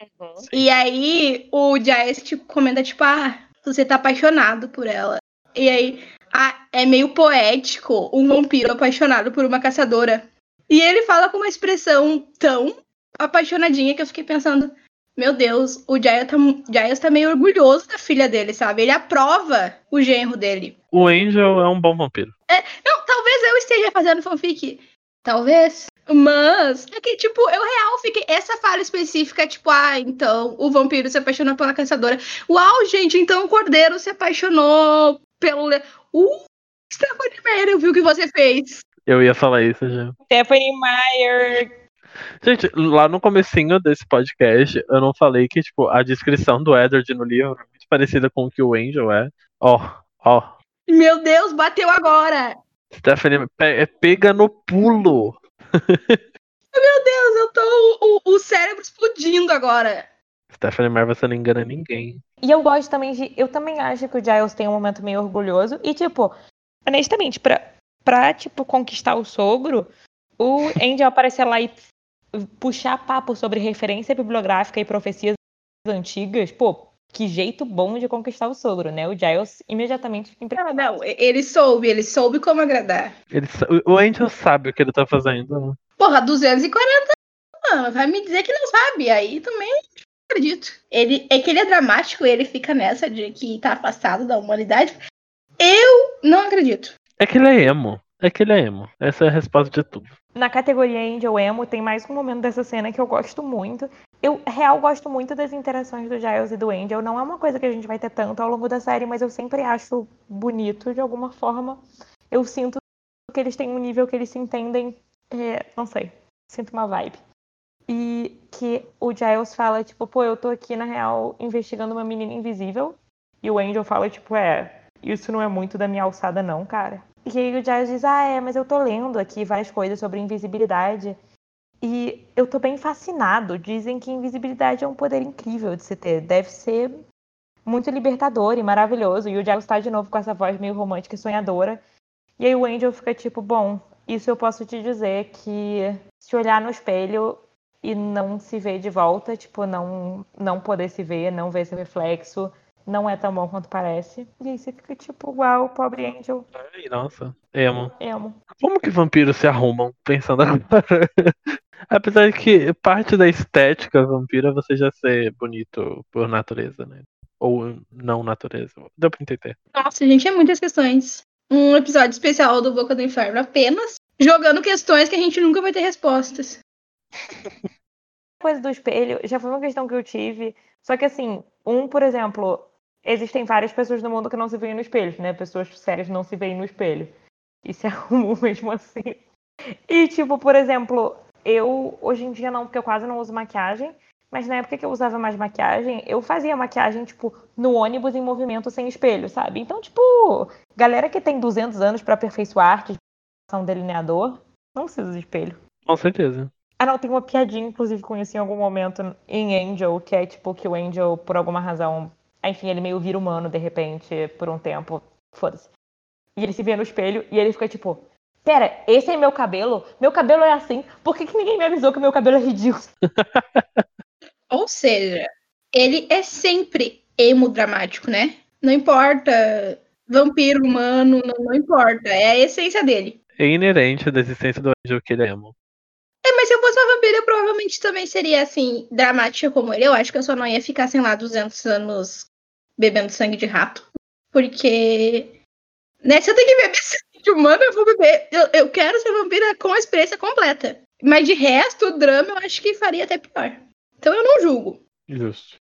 Uhum. E aí o Giles, tipo, comenta, tipo, ah, você tá apaixonado por ela. E aí, ah, é meio poético um vampiro apaixonado por uma caçadora. E ele fala com uma expressão tão apaixonadinha que eu fiquei pensando, meu Deus, o Giles tá, Giles tá meio orgulhoso da filha dele, sabe? Ele aprova o genro dele. O Angel é um bom vampiro. Não, talvez eu esteja fazendo fanfic. Talvez. Mas é que, tipo, eu real fiquei. Essa fala específica, tipo, ah, então o vampiro se apaixonou pela caçadora. Uau, gente, então o cordeiro se apaixonou pelo. Uh, Stephanie Meyer, eu vi o que você fez. Eu ia falar isso já. Stephanie Meyer. Gente, lá no comecinho desse podcast, eu não falei que, tipo, a descrição do Edward no livro é muito parecida com o que o Angel é. Ó, ó. Meu Deus, bateu agora. Stephanie pe- é pega no pulo. Meu Deus, eu tô. O, o cérebro explodindo agora. Stephanie Meyer, você não engana ninguém. E eu gosto também de. Eu também acho que o Giles tem um momento meio orgulhoso. E, tipo, honestamente, pra, pra tipo, conquistar o sogro, o Angel aparecer lá e puxar papo sobre referência bibliográfica e profecias antigas, pô, que jeito bom de conquistar o sogro, né? O Giles imediatamente fica Ah, impressionado. não, ele soube, ele soube como agradar. Ele o- Angel sabe o que ele tá fazendo. né? Porra, 240 anos, vai me dizer que não sabe. Aí também não acredito. Ele, é que ele é dramático e ele fica nessa de que tá afastado da humanidade. Eu não acredito. É que ele é emo. É que ele é emo. Essa é a resposta de tudo. Na categoria Angel Emo, tem mais um momento dessa cena que eu gosto muito. Eu, real, gosto muito das interações do Giles e do Angel. Não é uma coisa que a gente vai ter tanto ao longo da série, mas eu sempre acho bonito de alguma forma. Eu sinto que eles têm um nível que eles se entendem. é, não sei. Sinto uma vibe. E que o Giles fala, tipo, pô, eu tô aqui, na real, investigando uma menina invisível. E o Angel fala, tipo, é, isso não é muito da minha alçada, não, cara. E aí o Giles diz, ah, é, mas eu tô lendo aqui várias coisas sobre invisibilidade. E eu tô bem fascinado. Dizem que invisibilidade é um poder incrível de se ter. Deve ser muito libertador e maravilhoso. E o Giles tá de novo com essa voz meio romântica e sonhadora. E aí o Angel fica tipo, bom, isso eu posso te dizer que se olhar no espelho e não se ver de volta, tipo, não, não poder se ver, não ver seu reflexo, não é tão bom quanto parece. E aí você fica tipo, uau, pobre Angel, Ai, nossa. Emo. emo. Como que vampiros se arrumam? Pensando agora. Apesar de que parte da estética vampira é você já ser bonito por natureza, né? Ou não natureza. Deu pra entender. Nossa, gente, é muitas questões. Um episódio especial do Boca do Inferno apenas jogando questões que a gente nunca vai ter respostas. coisa do espelho já foi uma questão que eu tive. Só que assim, um, por exemplo, existem várias pessoas no mundo que não se veem no espelho, né? Pessoas sérias não se veem no espelho. E se arrumam mesmo assim. E tipo, por exemplo, eu hoje em dia não, porque eu quase não uso maquiagem. Mas na época que eu usava mais maquiagem, eu fazia maquiagem, tipo, no ônibus em movimento sem espelho, sabe? Então, tipo, galera que tem 200 anos pra aperfeiçoar arte de um delineador, não precisa de espelho. Com certeza. Ah, não, tem uma piadinha, inclusive, com isso em algum momento em Angel, que é tipo que o Angel, por alguma razão, enfim, ele meio vira humano de repente, por um tempo. Foda-se. E ele se vê no espelho e ele fica tipo: Pera, esse é meu cabelo? Meu cabelo é assim? Por que, que ninguém me avisou que meu cabelo é ridículo? Ou seja, ele é sempre emo dramático, né? Não importa vampiro, humano, não, não importa. É a essência dele. É inerente da existência do Angel que ele é emo. É, mas se eu fosse uma vampira, eu provavelmente também seria assim, dramática como ele. Eu acho que eu só não ia ficar, sei lá, 200 anos bebendo sangue de rato. Porque. Né, se eu tenho que beber sangue de humano, eu vou beber. Eu, eu quero ser vampira com a experiência completa. Mas de resto, o drama eu acho que faria até pior. Então eu não julgo. Justo.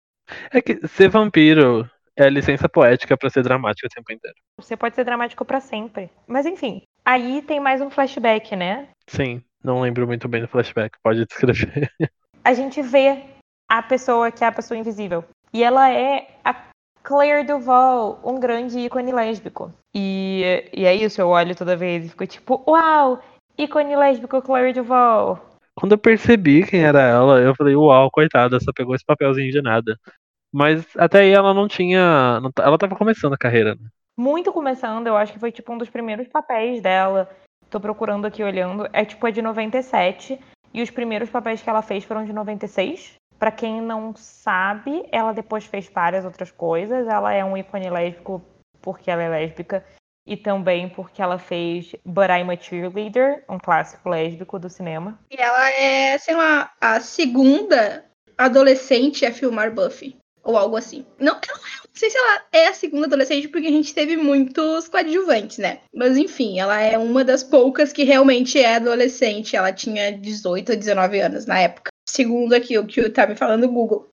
É que ser vampiro é a licença poética pra ser dramático o tempo inteiro. Você pode ser dramático pra sempre. Mas enfim, aí tem mais um flashback, né? Sim, não lembro muito bem do flashback, pode descrever. A gente vê a pessoa que é a pessoa invisível. E ela é a Claire Duval, um grande ícone lésbico. E, e é isso, eu olho toda vez e fico tipo, uau, ícone lésbico Claire Duval. Quando eu percebi quem era ela, eu falei, uau, coitada, só pegou esse papelzinho de nada. Mas até aí ela não tinha. não ela tava começando a carreira, né? Muito começando, eu acho que foi tipo um dos primeiros papéis dela. Tô procurando aqui olhando. É tipo é de 97. E os primeiros papéis que ela fez foram de 96. Pra quem não sabe, ela depois fez várias outras coisas. Ela é um ícone lésbico porque ela é lésbica. E também porque ela fez But I'm a Cheerleader, um clássico lésbico do cinema. E ela é, sei lá, a segunda adolescente a filmar Buffy. Ou algo assim. Não, não, não sei se ela é a segunda adolescente, porque a gente teve muitos coadjuvantes, né? Mas enfim, ela é uma das poucas que realmente é adolescente. Ela tinha 18 ou 19 anos na época. Segundo aqui o que tá me falando o Google.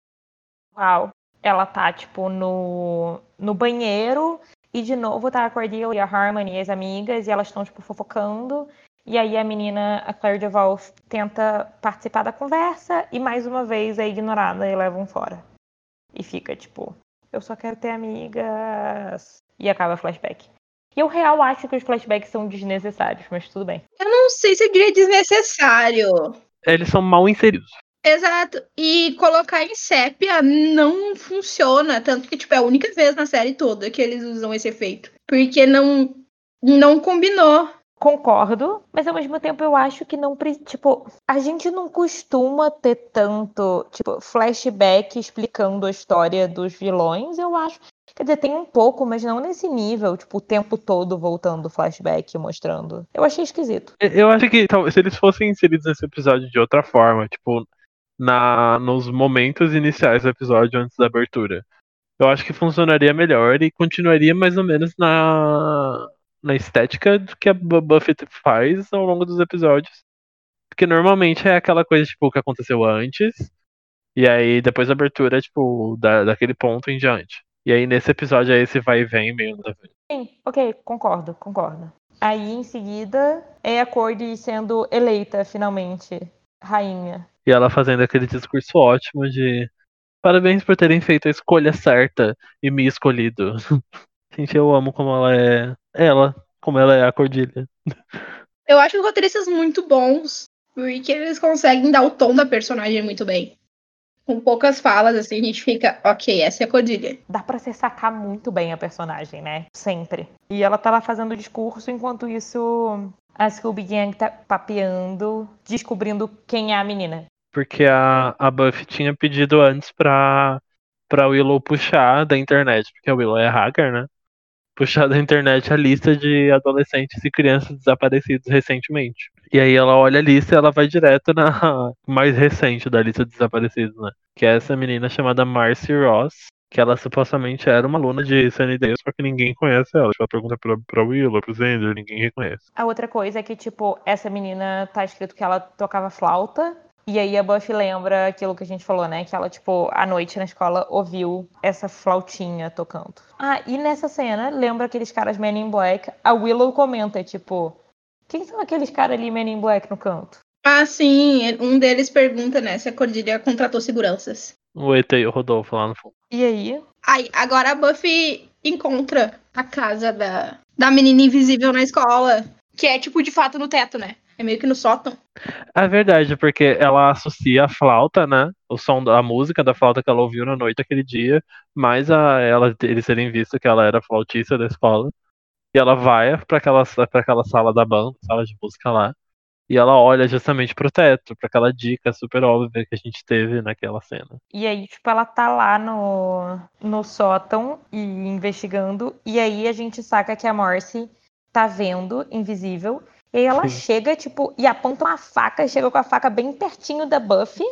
Uau. Ela tá, tipo, no, no banheiro e de novo tá a Cordelia e a Harmony e as amigas e elas estão, tipo, fofocando. E aí a menina, a Claire Duval, tenta participar da conversa e mais uma vez é ignorada e levam fora. E fica, tipo, eu só quero ter amigas. E acaba o flashback. E eu real acho que os flashbacks são desnecessários, mas tudo bem. Eu não sei se eu diria desnecessário. Eles são mal inseridos. Exato. E colocar em sépia não funciona. Tanto que, tipo, é a única vez na série toda que eles usam esse efeito. Porque não, não combinou. Concordo, mas ao mesmo tempo eu acho que não. Tipo, a gente não costuma ter tanto, tipo, flashback explicando a história dos vilões, eu acho. Quer dizer, tem um pouco, mas não nesse nível, tipo, o tempo todo voltando flashback, mostrando. Eu achei esquisito. Eu acho que talvez se eles fossem inseridos nesse episódio de outra forma, tipo, na, nos momentos iniciais do episódio antes da abertura, eu acho que funcionaria melhor e continuaria mais ou menos na, na estética do que a Bu- Buffy faz ao longo dos episódios. Porque normalmente é aquela coisa, tipo, que aconteceu antes, e aí depois da abertura, tipo, da, daquele ponto em diante. E aí nesse episódio é esse vai e vem meio. Sim, ok, concordo, concordo. Aí em seguida é a Cordy sendo eleita finalmente rainha. E ela fazendo aquele discurso ótimo de parabéns por terem feito a escolha certa e me escolhido. Gente, eu amo como ela é. Ela, como ela é a Cordilha. Eu acho os roteiristas muito bons. Porque eles conseguem dar o tom da personagem muito bem. Com poucas falas, assim, a gente fica, ok, essa é a Cordilha. Dá pra você sacar muito bem a personagem, né? Sempre. E ela tá lá fazendo o discurso, enquanto isso a Scooby Gang tá papeando, descobrindo quem é a menina. Porque a, a Buffy tinha pedido antes pra, pra Willow puxar da internet, porque a Willow é hacker, né? Puxar da internet a lista de adolescentes e crianças desaparecidos recentemente. E aí ela olha a lista e ela vai direto na mais recente da lista de desaparecidos, né? Que é essa menina chamada Marcy Ross, que ela supostamente era uma aluna de Sunnydale, só que ninguém conhece ela. Tipo, ela pergunta pra, pra Willow, pro Xander, ninguém reconhece. A outra coisa é que, tipo, essa menina tá escrito que ela tocava flauta. E aí a Buffy lembra aquilo que a gente falou, né? Que ela, tipo, à noite na escola ouviu essa flautinha tocando. Ah, e nessa cena, lembra aqueles caras Men in Black? A Willow comenta, tipo, quem são aqueles caras ali Men in Black no canto? Ah, sim, um deles pergunta, né, se a Cordilha contratou seguranças. O ET e o Rodolfo lá no fundo. E aí? Aí, agora a Buffy encontra a casa da, da menina invisível na escola. Que é, tipo, de fato no teto, né? É meio que no sótão. É verdade, porque ela associa a flauta, né? O som da música da flauta que ela ouviu na noite daquele dia, mais a ela eles terem visto que ela era flautista da escola. E ela vai pra aquela, aquela sala da banda, sala de música lá. E ela olha justamente pro teto, pra aquela dica super óbvia que a gente teve naquela cena. E aí, tipo, ela tá lá no, no sótão e investigando. E aí a gente saca que a Morse tá vendo, invisível. E aí ela Sim. chega, tipo, e aponta uma faca, chega com a faca bem pertinho da Buffy.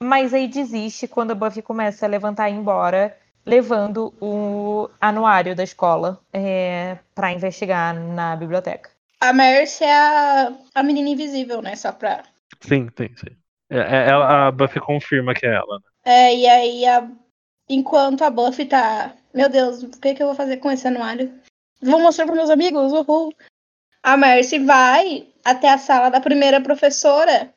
Mas aí desiste quando a Buffy começa a levantar e ir embora, levando o anuário da escola é, para investigar na biblioteca. A Mercy é a, a menina invisível, né? Só pra. Sim, sim, sim. É, é- ela- a Buffy confirma que é ela. né? É, e aí, a- enquanto a Buffy tá. Meu Deus, o que, que eu vou fazer com esse anuário? Vou mostrar pros meus amigos, uhul. A Mercy vai até a sala da primeira professora,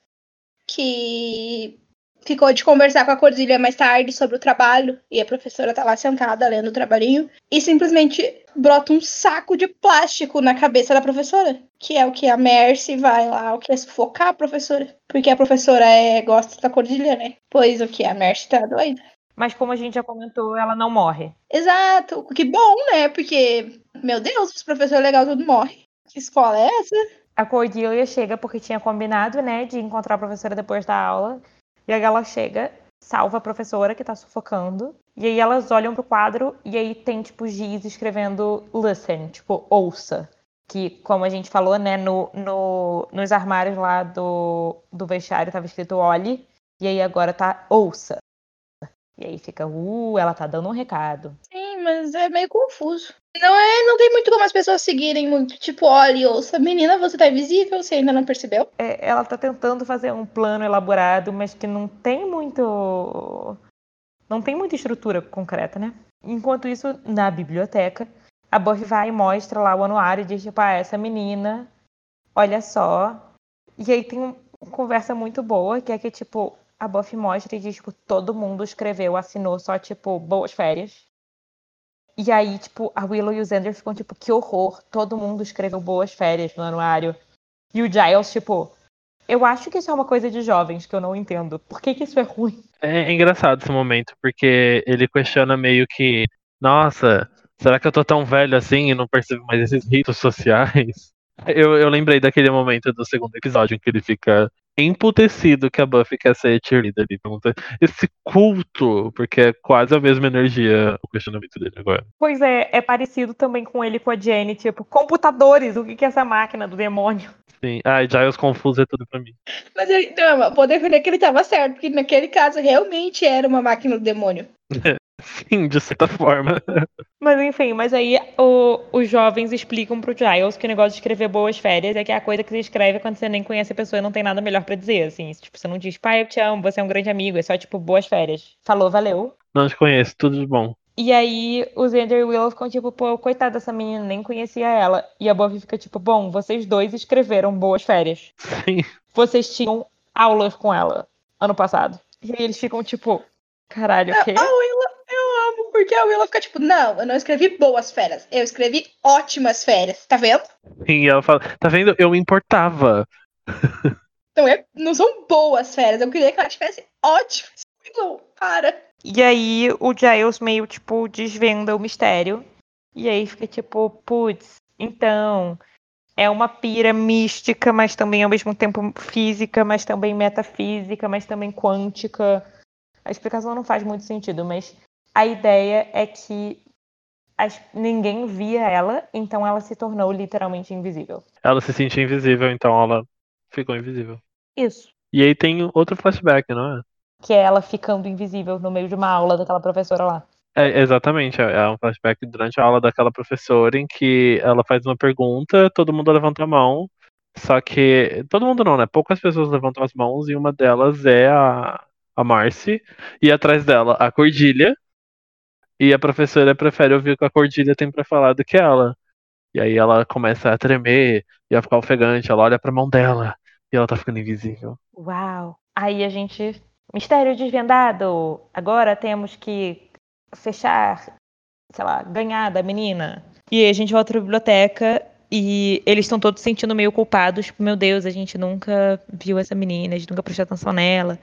que ficou de conversar com a Cordilha mais tarde sobre o trabalho, e a professora tá lá sentada lendo o trabalhinho, e simplesmente brota um saco de plástico na cabeça da professora, que é o que a Mercy vai lá, o que é sufocar a professora, porque a professora é, gosta da Cordilha, né? Pois o que a Mercy tá doida. Mas como a gente já comentou, ela não morre. Exato, que bom, né? Porque, meu Deus, os professores legais tudo morrem. Que escola é essa? A Cordelia chega porque tinha combinado, né, de encontrar a professora depois da aula. E aí ela chega, salva a professora que tá sufocando. E aí elas olham pro quadro e aí tem, tipo, giz escrevendo listen, tipo, ouça. Que, como a gente falou, né, no, no, nos armários lá do, do vestiário tava escrito olhe. E aí agora tá ouça. E aí fica, uh, ela tá dando um recado. Sim, mas é meio confuso. Não é, não tem muito como as pessoas seguirem muito. Tipo, olha, ouça, menina, você tá invisível, você ainda não percebeu? É, ela tá tentando fazer um plano elaborado, mas que não tem muito. Não tem muita estrutura concreta, né? Enquanto isso, na biblioteca, a Buffy vai e mostra lá o anuário e diz, tipo, ah, essa menina, olha só. E aí tem uma conversa muito boa, que é que, tipo, a Buffy mostra e diz, tipo, todo mundo escreveu, assinou só, tipo, boas férias. E aí, tipo, a Willow e o Xander ficam, tipo, que horror, todo mundo escreveu boas férias no anuário. E o Giles, tipo, eu acho que isso é uma coisa de jovens que eu não entendo. Por que, que isso é ruim? É engraçado esse momento, porque ele questiona meio que, nossa, será que eu tô tão velho assim e não percebo mais esses ritos sociais? Eu, eu lembrei daquele momento do segundo episódio em que ele fica emputecido que a Buffy quer ser cheerleader. Ele pergunta, esse culto, porque é quase a mesma energia o questionamento dele agora. Pois é, é parecido também com ele e com a Jenny, tipo, computadores, o que, que é essa máquina do demônio? Sim. Ai, Giles confuso é tudo pra mim. Mas ele, não, eu vou defender que ele tava certo, porque naquele caso realmente era uma máquina do demônio. Sim, de certa forma. Mas enfim, mas aí o- os jovens explicam pro Giles que o negócio de escrever boas férias é que é a coisa que você escreve quando você nem conhece a pessoa e não tem nada melhor pra dizer, assim. Tipo, você não diz, pai, eu te amo, você é um grande amigo, é só tipo, boas férias. Falou, valeu. Não te conheço, tudo de bom. E aí os Xander e Willow ficam tipo, pô, coitada dessa menina, nem conhecia ela. E a Buffy fica tipo, bom, vocês dois escreveram boas férias. Sim. Vocês tinham aulas com ela ano passado. E aí eles ficam tipo, caralho, o quê? Amo, porque a Willow fica tipo, não, eu não escrevi boas férias, eu escrevi ótimas férias, tá vendo? E ela fala, tá vendo? Eu me importava. Não, é, não são boas férias, eu queria que ela tivesse ótimas. Willow, para. E aí o Giles meio, tipo, desvenda o mistério. E aí fica tipo, putz, então. É uma pira mística, mas também ao mesmo tempo física, mas também metafísica, mas também quântica. A explicação não faz muito sentido, mas a ideia é que as- ninguém via ela, então ela se tornou literalmente invisível. Ela se sentia invisível, então ela ficou invisível. Isso. E aí tem outro flashback, não é? Que é ela ficando invisível no meio de uma aula daquela professora lá. É, exatamente, é é um flashback durante a aula daquela professora em que ela faz uma pergunta, todo mundo levanta a mão, só que todo mundo não, né? Poucas pessoas levantam as mãos e uma delas é a, a Marcy, e atrás dela a Cordilha, e a professora prefere ouvir o que a Cordilha tem pra falar do que ela. E aí ela começa a tremer e a ficar ofegante, ela olha pra mão dela e ela tá ficando invisível. Uau! Aí a gente. Mistério desvendado! Agora temos que fechar, sei lá, ganhar da menina. E aí a gente volta pra biblioteca e eles estão todos se sentindo meio culpados. Tipo, meu Deus, a gente nunca viu essa menina, a gente nunca prestou atenção nela.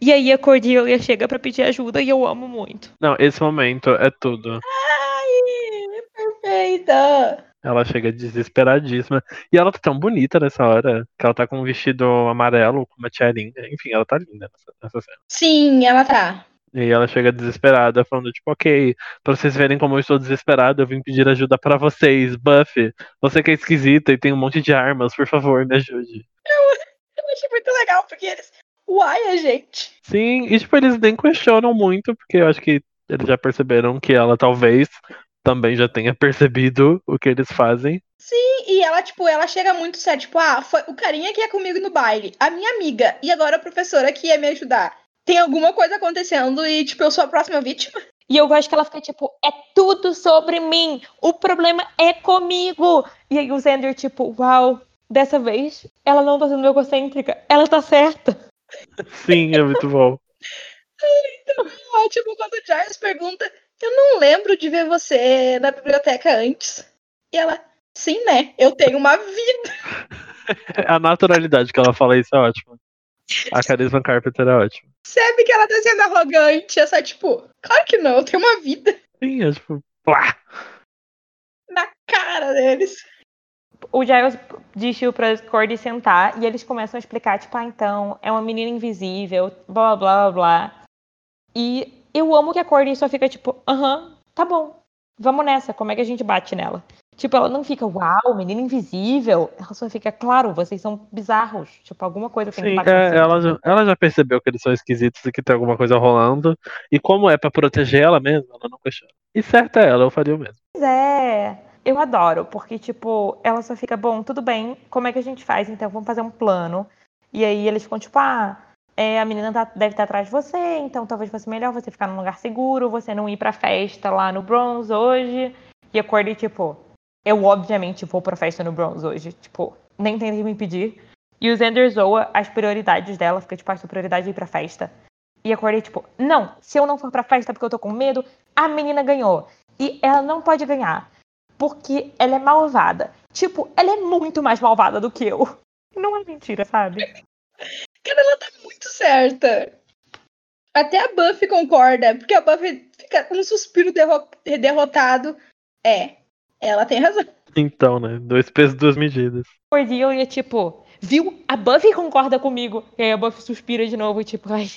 E aí a Cordelia chega pra pedir ajuda e eu amo muito. Não, esse momento é tudo. Ai, perfeita. Ela chega desesperadíssima. E ela tá tão bonita nessa hora. Que ela tá com um vestido amarelo, com uma tiarinha. Enfim, ela tá linda nessa, nessa cena. Sim, ela tá. E ela chega desesperada, falando, tipo, ok, pra vocês verem como eu estou desesperada, eu vim pedir ajuda pra vocês. Buffy, você que é esquisita e tem um monte de armas, por favor, me ajude. Eu achei muito legal, porque eles. Uai, a gente. Sim, e tipo, eles nem questionam muito, porque eu acho que eles já perceberam que ela talvez também já tenha percebido o que eles fazem. Sim, e ela, tipo, ela chega muito séria, tipo, ah, foi o carinha que ia comigo no baile, a minha amiga, e agora a professora que ia me ajudar. Tem alguma coisa acontecendo e, tipo, eu sou a próxima vítima? E eu gosto que ela fica tipo, é tudo sobre mim. O problema é comigo. E aí o Xander, tipo, uau, dessa vez ela não tá sendo egocêntrica. Ela tá certa. Sim, é muito bom. Então, é ótimo quando o Giles pergunta: Eu não lembro de ver você na biblioteca antes. E ela, sim, né? Eu tenho uma vida. A naturalidade que ela fala isso é ótima. A Carisma Carpenter é ótima. Sabe que ela tá sendo arrogante. É só tipo, claro que não, eu tenho uma vida Sim, é tipo, plá. na cara deles. O Giles diz pra Cordy sentar e eles começam a explicar, tipo, ah, então, é uma menina invisível, blá blá blá blá. E eu amo que a Cordy só fica tipo, aham, tá bom, vamos nessa, como é que a gente bate nela? Tipo, ela não fica, uau, menina invisível. Ela só fica, claro, vocês são bizarros. Tipo, alguma coisa tem Sim, que bater. é, ela, já, ela já percebeu que eles são esquisitos e que tem alguma coisa rolando. E como é pra proteger ela mesma, ela não questiona. E certo é ela, eu faria o mesmo. Pois é, eu adoro, porque, tipo, ela só fica, bom, tudo bem, como é que a gente faz? Então, vamos fazer um plano. E aí eles ficam, tipo, ah, é, a menina tá- deve estar atrás de você, então talvez fosse melhor você ficar num lugar seguro, você não ir pra festa lá no Bronze hoje. E a Cordy, tipo, eu obviamente vou pra festa no Bronze hoje, tipo, nem tentei me impedir. E o Xander zoa as prioridades dela, fica tipo, a sua prioridade é ir pra festa. E a Cordy, tipo, não, se eu não for pra festa porque eu tô com medo, a menina ganhou. E ela não pode ganhar, porque ela é malvada. Tipo, ela é muito mais malvada do que eu. Não é mentira, sabe? Cara, ela tá muito certa. Até a Buffy concorda, porque a Buffy fica com um suspiro derro- derrotado. É, ela tem razão. Então, né? Dois pesos, duas medidas. Cordelia, tipo, viu? A Buffy concorda comigo. E aí a Buffy suspira de novo, tipo, ai,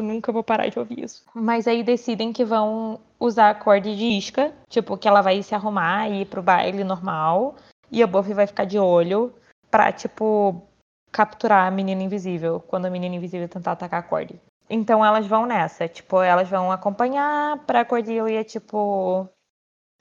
eu nunca vou parar de ouvir isso. Mas aí decidem que vão usar a corda de isca, tipo, que ela vai se arrumar e ir pro baile normal. E a Buffy vai ficar de olho pra, tipo, capturar a menina invisível quando a menina invisível tentar atacar a Cordy. Então elas vão nessa, tipo, elas vão acompanhar pra Cordelia, tipo,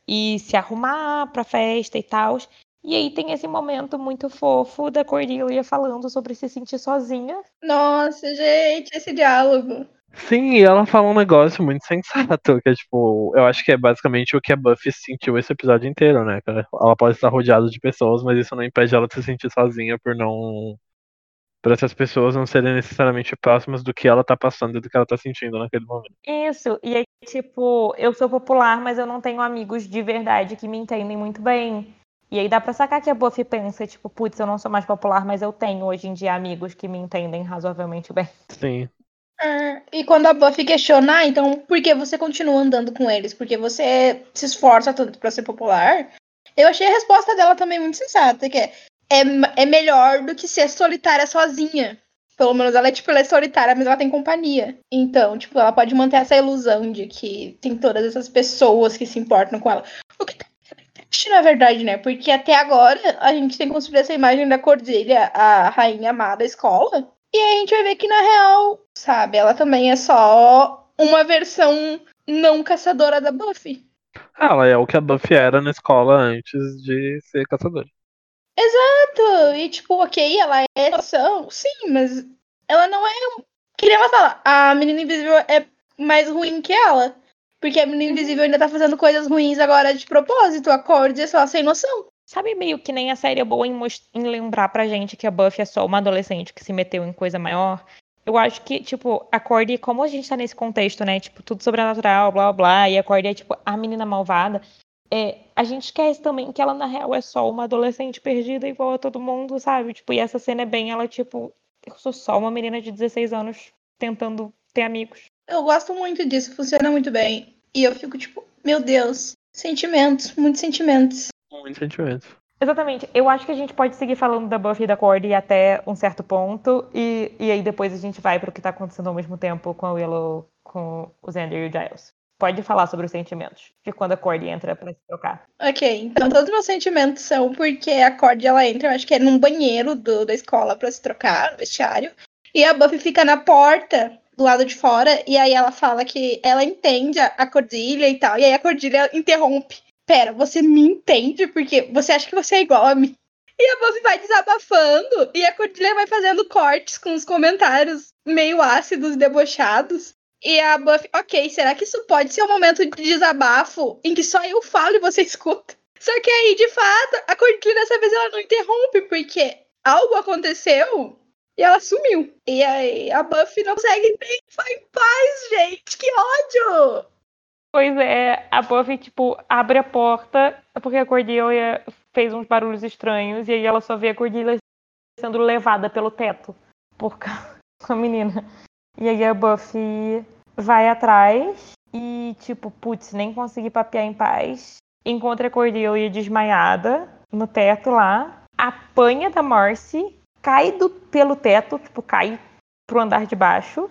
e se arrumar pra festa e tal. E aí tem esse momento muito fofo da Cordelia falando sobre se sentir sozinha. Nossa, gente, esse diálogo. Sim, e ela fala um negócio muito sensato, que é tipo, eu acho que é basicamente o que a Buffy sentiu esse episódio inteiro, né? Ela pode estar rodeada de pessoas, mas isso não impede ela de se sentir sozinha por não. Por essas pessoas não serem necessariamente próximas do que ela tá passando e do que ela tá sentindo naquele momento. Isso, e aí, tipo, eu sou popular, mas eu não tenho amigos de verdade que me entendem muito bem. E aí dá pra sacar que a Buffy pensa, tipo, putz, eu não sou mais popular, mas eu tenho hoje em dia amigos que me entendem razoavelmente bem. Sim. Ah, e quando a Buffy questiona, "Ah, então por que você continua andando com eles? Porque você se esforça tanto pra ser popular? Eu achei a resposta dela também muito sensata, que é, é, é melhor do que ser solitária sozinha. Pelo menos ela é, tipo, ela é solitária, mas ela tem companhia. Então, tipo, ela pode manter essa ilusão de que tem todas essas pessoas que se importam com ela. O que tá na verdade, né? Porque até agora a gente tem construído essa imagem da Cordelia, a rainha amada da escola. E aí a gente vai ver que, na real, sabe, ela também é só uma versão não caçadora da Buffy. Ah, Ela é o que a Buffy era na escola antes de ser caçadora. Exato! E tipo, ok, ela é noção, sim, mas ela não é. Que nem ela fala, a menina invisível é mais ruim que ela. Porque a menina invisível ainda tá fazendo coisas ruins agora de propósito. A Cordy é só sem noção. Sabe meio que nem a série é boa em, em lembrar pra gente que a Buffy é só uma adolescente que se meteu em coisa maior? Eu acho que, tipo, a Cordy, como a gente tá nesse contexto, né? Tipo, tudo sobrenatural, blá blá blá, e a Cordy é, tipo, a menina malvada. É, a gente esquece também que ela, na real, é só uma adolescente perdida igual a todo mundo, sabe? Tipo, e essa cena é bem ela, tipo, eu sou só uma menina de 16 anos tentando ter amigos. Eu gosto muito disso, funciona muito bem. E eu fico tipo, meu Deus, sentimentos, muitos sentimentos. Muitos sentimentos. Exatamente. Eu acho que a gente pode seguir falando da Buffy e da Cordy até um certo ponto. E, e aí depois a gente vai pro que tá acontecendo ao mesmo tempo com a Willow, com o Xander e o Giles. Pode falar sobre os sentimentos. De quando a Cordy entra pra se trocar. Ok, então todos os meus sentimentos são porque a Cordy ela entra, eu acho que é num banheiro do, da escola pra se trocar, no vestiário. E a Buffy fica na porta, do lado de fora, e aí ela fala que ela entende a, Cordilha e tal. E aí a Cordilha interrompe. Pera, você me entende? Porque você acha que você é igual a mim. E a Buffy vai desabafando, e a Cordilha vai fazendo cortes com os comentários meio ácidos debochados. E a Buffy, ok, será que isso pode ser um momento de desabafo em que só eu falo e você escuta? Só que aí, de fato, a Cordilha dessa vez ela não interrompe, porque algo aconteceu e ela sumiu. E aí a Buffy não consegue nem ficar em paz, gente. Que ódio! Pois é, a Buffy, tipo, abre a porta porque a Cordelia fez uns barulhos estranhos e aí ela só vê a Cordelia sendo levada pelo teto por a menina. E aí a Buffy vai atrás e, tipo, putz, nem consegui papear em paz. Encontra a Cordelia desmaiada no teto lá, apanha da Marcy, cai do, pelo teto, tipo, cai pro andar de baixo.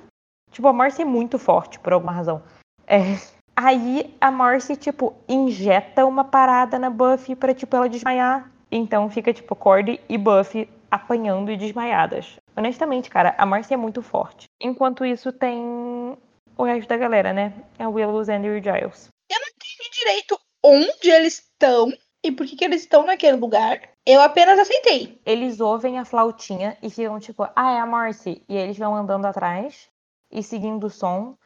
Tipo, a Marcy é muito forte, por alguma razão. É. Aí a Marcy, tipo, injeta uma parada na Buffy pra, tipo, ela desmaiar. Então fica, tipo, Cordy e Buffy apanhando e desmaiadas. Honestamente, cara, a Marcy é muito forte. Enquanto isso, tem o resto da galera, né? É Willow, Xander e Giles. Eu não entendi direito onde eles estão e por que, que eles estão naquele lugar. Eu apenas aceitei. Eles ouvem a flautinha e ficam tipo, ah, é a Marcy. E eles vão andando atrás e seguindo o som.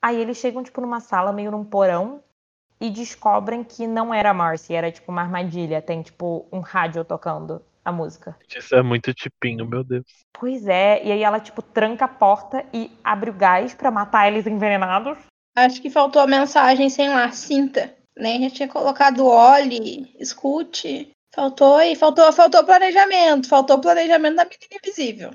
Aí eles chegam, tipo, numa sala, meio num porão, e descobrem que não era a Marcy, era tipo uma armadilha. Tem, tipo, um rádio tocando a música. Isso é muito tipinho, meu Deus. Pois é, e aí ela, tipo, tranca a porta e abre o gás pra matar eles envenenados. Acho que faltou a mensagem, sei lá, cinta. Né? Já tinha colocado olhe, escute. Faltou e faltou, faltou planejamento. Faltou planejamento da menina invisível.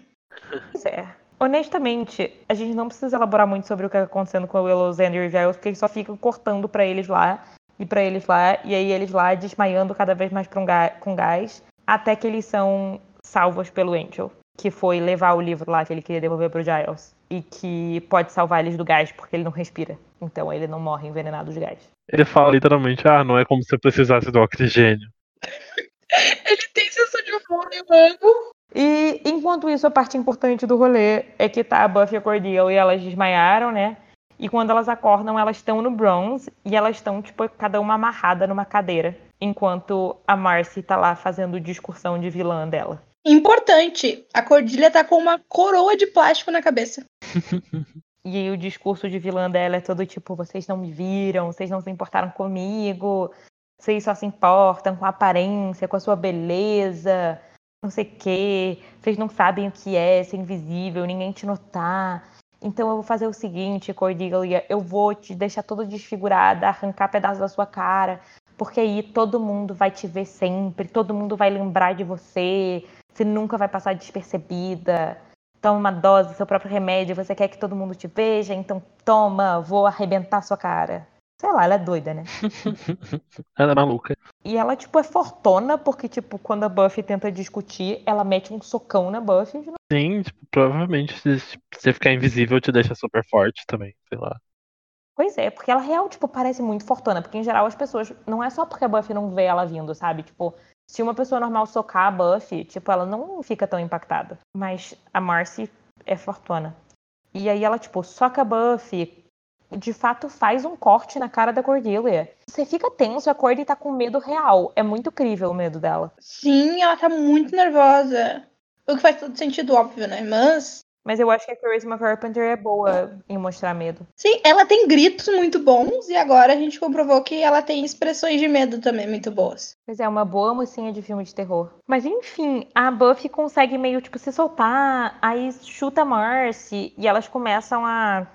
Pois é. Honestamente, a gente não precisa elaborar muito sobre o que está acontecendo com o Willow, Xander e Giles, porque eles só ficam cortando para eles lá e para eles lá, e aí eles lá desmaiando cada vez mais um gás, com gás, até que eles são salvos pelo Angel, que foi levar o livro lá que ele queria devolver pro Giles, e que pode salvar eles do gás porque ele não respira, então ele não morre envenenado de gás. Ele fala literalmente, ah, não é como se eu precisasse do oxigênio. Ele tem sensação de fome, mano. E enquanto isso, a parte importante do rolê é que tá a Buffy e a Cordelia e elas desmaiaram, né? E quando elas acordam, elas estão no bronze e elas estão, tipo, cada uma amarrada numa cadeira. Enquanto a Marcy tá lá fazendo discursão de vilã dela. Importante, a Cordilha tá com uma coroa de plástico na cabeça. e aí o discurso de vilã dela é todo tipo, vocês não me viram, vocês não se importaram comigo, vocês só se importam com a aparência, com a sua beleza, não sei o quê, vocês não sabem o que é ser invisível, ninguém te notar. Então eu vou fazer o seguinte, Cordelia, eu vou te deixar toda desfigurada, arrancar pedaços da sua cara, porque aí todo mundo vai te ver sempre, todo mundo vai lembrar de você, você nunca vai passar despercebida. Toma uma dose do seu próprio remédio, você quer que todo mundo te veja, então toma, vou arrebentar sua cara. Sei lá, ela é doida, né? ela é maluca. E ela, tipo, é fortona, porque, tipo, quando a Buffy tenta discutir, ela mete um socão na Buffy. Sim, tipo, provavelmente se você ficar invisível te deixa super forte também, sei lá. Pois é, porque ela real, tipo, parece muito fortuna, porque em geral as pessoas. Não é só porque a Buffy não vê ela vindo, sabe? Tipo, se uma pessoa normal socar a Buffy, tipo, ela não fica tão impactada. Mas a Marcy é fortuna. E aí ela, tipo, soca a Buffy, de fato faz um corte na cara da Cordelia. Você fica tenso, a Cordy tá com medo real. É muito crível o medo dela. Sim, ela tá muito nervosa. O que faz todo sentido, óbvio, né? Mas. Mas eu acho que a Charisma Carpenter é boa em mostrar medo. Sim, ela tem gritos muito bons e agora a gente comprovou que ela tem expressões de medo também muito boas. Pois é, uma boa mocinha de filme de terror. Mas enfim, a Buffy consegue meio, tipo, se soltar, aí chuta a Marcy e elas começam a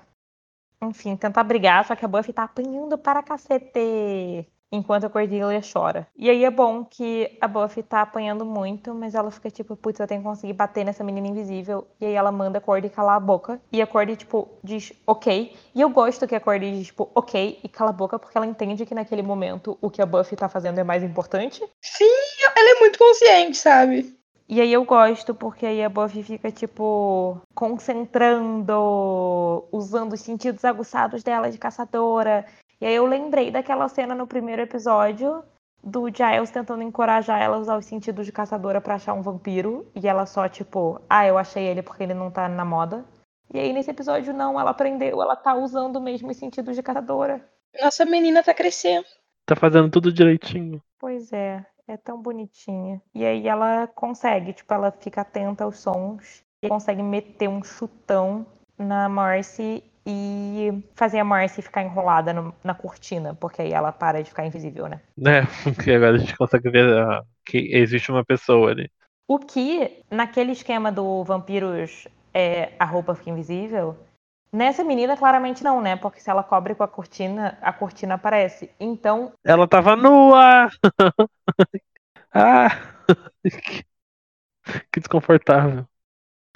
enfim, tentar brigar, só que a Buffy tá apanhando para cacete. enquanto a Cordelia chora. E aí é bom que a Buffy tá apanhando muito, mas ela fica tipo, putz, eu tenho que conseguir bater nessa menina invisível. E aí ela manda a Cordy calar a boca. E a Cordy, tipo, diz ok. E eu gosto que a Cordy diz, tipo, ok, e cala a boca, porque ela entende que naquele momento o que a Buffy tá fazendo é mais importante. Sim, ela é muito consciente, sabe? E aí eu gosto, porque aí a Buffy fica, tipo, concentrando, usando os sentidos aguçados dela de caçadora. E aí eu lembrei daquela cena no primeiro episódio do Giles tentando encorajar ela a usar os sentidos de caçadora para achar um vampiro. E ela só, tipo, ah, eu achei ele porque ele não tá na moda. E aí nesse episódio não, ela aprendeu, ela tá usando mesmo os sentidos de caçadora. Nossa menina tá crescendo. Tá fazendo tudo direitinho. Pois é, é tão bonitinha. E aí ela consegue, tipo, ela fica atenta aos sons e consegue meter um chutão na Marcy e fazer a Marcy ficar enrolada no, na cortina, porque aí ela para de ficar invisível, né? É, porque agora a gente consegue ver uh, que existe uma pessoa ali. O que, naquele esquema do vampiros, é, a roupa fica invisível, nessa menina claramente não, né? Porque se ela cobre com a cortina, a cortina aparece. Então. Ela tava nua! ah! que desconfortável.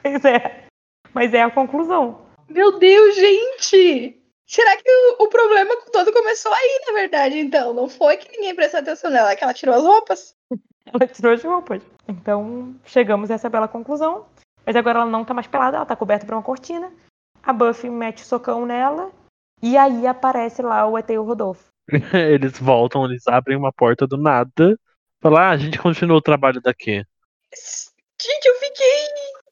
Pois é. Mas é a conclusão. Meu Deus, gente! Será que o, o, problema todo começou aí, na verdade, então? Não foi que ninguém prestou atenção nela, é que ela tirou as roupas? Ela tirou as roupas. Então, chegamos a essa bela conclusão. Mas agora ela não tá mais pelada, ela tá coberta por uma cortina. A Buffy mete socão nela. E aí aparece lá o ET e o Rodolfo. eles voltam, eles abrem uma porta do nada. Falar, ah, a gente continua o trabalho daqui. Gente, eu fiquei.